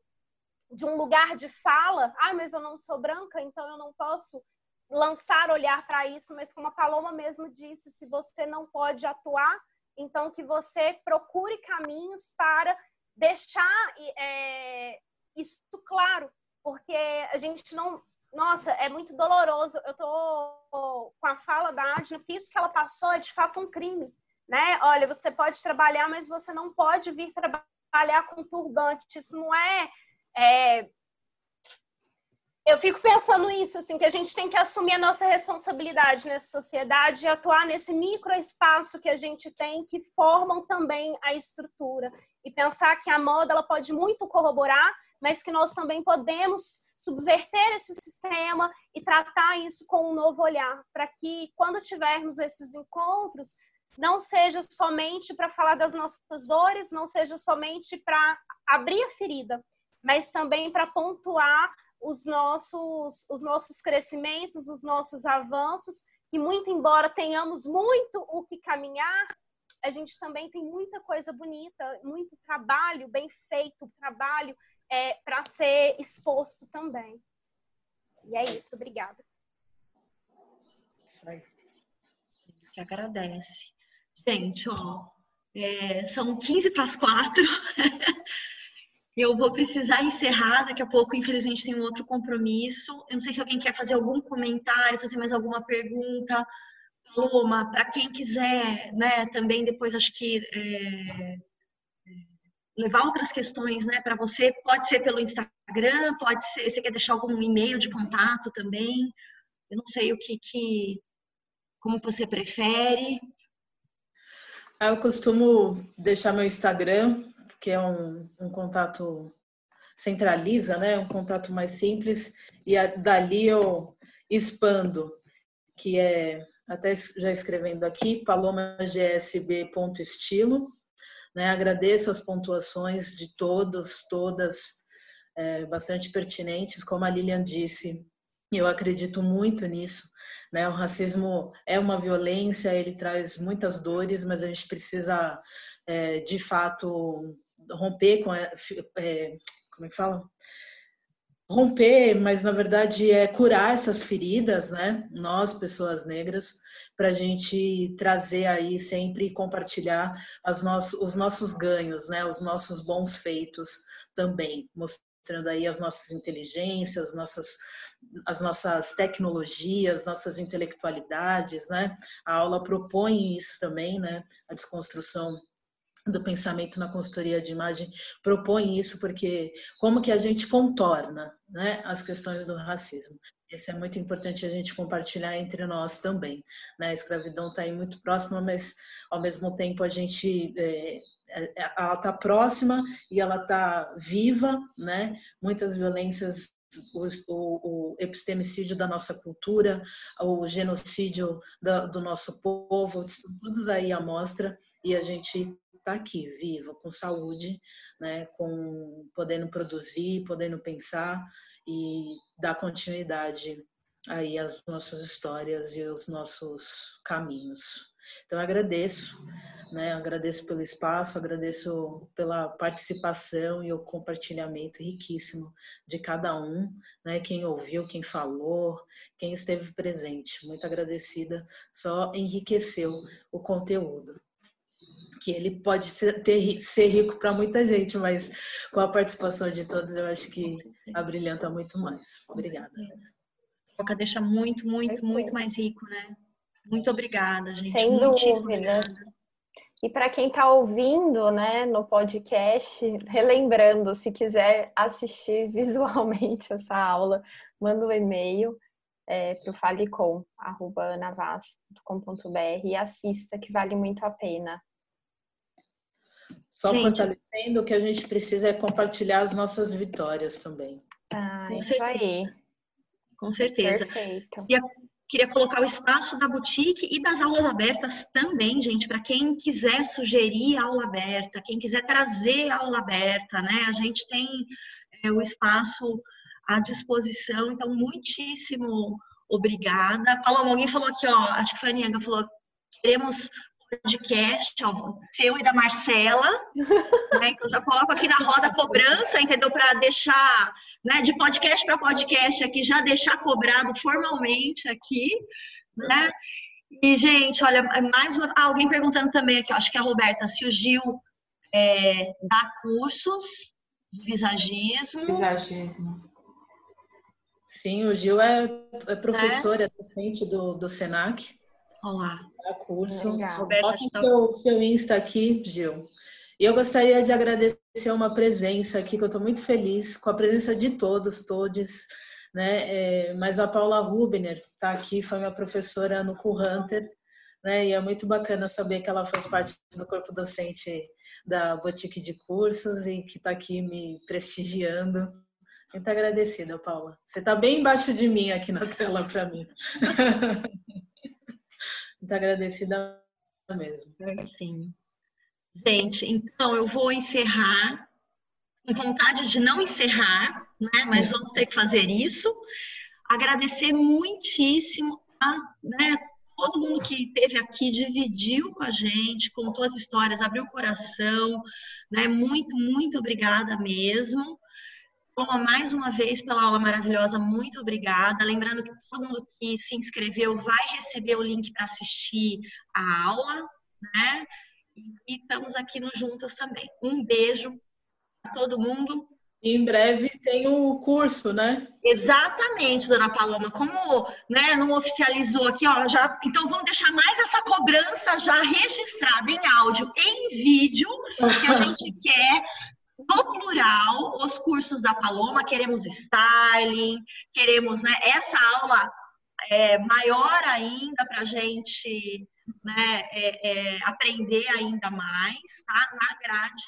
de um lugar de fala, ah, mas eu não sou branca, então eu não posso lançar olhar para isso, mas como a Paloma mesmo disse, se você não pode atuar, então que você procure caminhos para deixar é, isso claro, porque a gente não, nossa, é muito doloroso. Eu tô com a fala da Adna, porque isso que ela passou é de fato um crime né? Olha, você pode trabalhar, mas você não pode vir trabalhar com turbante. Isso não é, é... Eu fico pensando isso, assim, que a gente tem que assumir a nossa responsabilidade nessa sociedade e atuar nesse microespaço que a gente tem, que formam também a estrutura. E pensar que a moda ela pode muito corroborar, mas que nós também podemos subverter esse sistema e tratar isso com um novo olhar, para que quando tivermos esses encontros, não seja somente para falar das nossas dores, não seja somente para abrir a ferida, mas também para pontuar os nossos, os nossos crescimentos, os nossos avanços, que muito embora tenhamos muito o que caminhar, a gente também tem muita coisa bonita, muito trabalho bem feito, trabalho é, para ser exposto também. E é isso, obrigada. Sai. Que agradece. Gente, ó, é, são 15 para as 4. Eu vou precisar encerrar daqui a pouco, infelizmente tem um outro compromisso. Eu não sei se alguém quer fazer algum comentário, fazer mais alguma pergunta. Paloma, para quem quiser, né, também depois acho que é, levar outras questões, né, para você, pode ser pelo Instagram, pode ser, você quer deixar algum e-mail de contato também. Eu não sei o que, que como você prefere. Eu costumo deixar meu Instagram que é um, um contato centraliza, né? Um contato mais simples e a, dali eu expando, que é até já escrevendo aqui, palomagsb.estilo. Né? Agradeço as pontuações de todos, todas, é, bastante pertinentes, como a Lilian disse. Eu acredito muito nisso, né? O racismo é uma violência, ele traz muitas dores, mas a gente precisa, é, de fato, romper com é, como é que fala? Romper, mas na verdade é curar essas feridas, né? Nós, pessoas negras, para a gente trazer aí sempre compartilhar as nossos, os nossos ganhos, né? Os nossos bons feitos também, mostrando aí as nossas inteligências, nossas as nossas tecnologias, nossas intelectualidades, né? A aula propõe isso também, né? A desconstrução do pensamento na consultoria de imagem propõe isso porque como que a gente contorna né, as questões do racismo isso é muito importante a gente compartilhar entre nós também né? a escravidão está aí muito próxima mas ao mesmo tempo a gente é, é ela está próxima e ela está viva né muitas violências o, o, o, epistemicídio da nossa cultura, o genocídio da, do nosso povo, estão todos aí à mostra e a gente está aqui, viva, com saúde, né, com podendo produzir, podendo pensar e dar continuidade aí às nossas histórias e aos nossos caminhos. Então agradeço, né, agradeço pelo espaço, agradeço pela participação e o compartilhamento riquíssimo de cada um, né, quem ouviu, quem falou, quem esteve presente. Muito agradecida, só enriqueceu o conteúdo que ele pode ser, ter, ser rico para muita gente, mas com a participação de todos, eu acho que abrilhanta muito mais. Obrigada. Troca deixa muito, muito, muito mais rico, né? Muito obrigada, gente. Sem dúvida. E para quem está ouvindo, né, no podcast, relembrando, se quiser assistir visualmente essa aula, manda um e-mail é, para o falecom.anavaz.com.br e assista, que vale muito a pena. Só gente, fortalecendo, o que a gente precisa é compartilhar as nossas vitórias também. Ah, Com isso certeza. aí. Com certeza. Perfeito. E queria colocar o espaço da boutique e das aulas abertas também, gente, para quem quiser sugerir aula aberta, quem quiser trazer aula aberta, né? A gente tem é, o espaço à disposição, então muitíssimo obrigada. Paloma, alguém falou aqui, ó, acho que foi a Nianga, falou queremos podcast, ó, seu e da Marcela, né? Então já coloco aqui na roda cobrança, entendeu? Para deixar, né, de podcast para podcast aqui, já deixar cobrado formalmente aqui, né? E, gente, olha, mais uma. Ah, alguém perguntando também aqui, acho que é a Roberta, se o Gil é, dá cursos de visagismo. Visagismo. Sim, o Gil é, é professor, é, é docente do, do SENAC. Olá. Dá curso. Coloque o seu, seu Insta aqui, Gil. E eu gostaria de agradecer uma presença aqui, que eu estou muito feliz com a presença de todos, todos, né? É, mas a Paula Rubner está aqui, foi minha professora no Cool Hunter, né? E é muito bacana saber que ela faz parte do corpo docente da Boutique de Cursos e que está aqui me prestigiando. Muito agradecida, Paula. Você está bem embaixo de mim aqui na tela para mim. Muito agradecida mesmo. Sim. Gente, então eu vou encerrar com vontade de não encerrar, né? Mas vamos ter que fazer isso. Agradecer muitíssimo a né, todo mundo que esteve aqui, dividiu com a gente, contou as histórias, abriu o coração, né? Muito, muito obrigada mesmo. Paloma, mais uma vez pela aula maravilhosa, muito obrigada. Lembrando que todo mundo que se inscreveu vai receber o link para assistir a aula, né? E estamos aqui no Juntas também. Um beijo a todo mundo. E em breve tem o curso, né? Exatamente, dona Paloma. Como né, não oficializou aqui, ó, já, então vamos deixar mais essa cobrança já registrada em áudio, em vídeo, que a gente quer no plural os cursos da Paloma. Queremos styling, queremos né, essa aula é, maior ainda para a gente né, é, é, aprender ainda mais, tá? Na grade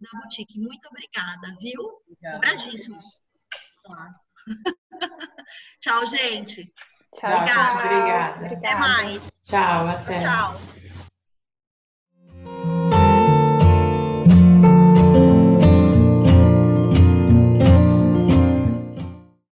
da boutique. Muito obrigada, viu? Obrigadíssimo. Claro. Tchau, gente. Tchau, obrigada. obrigada. Até mais. Tchau, até. Tchau.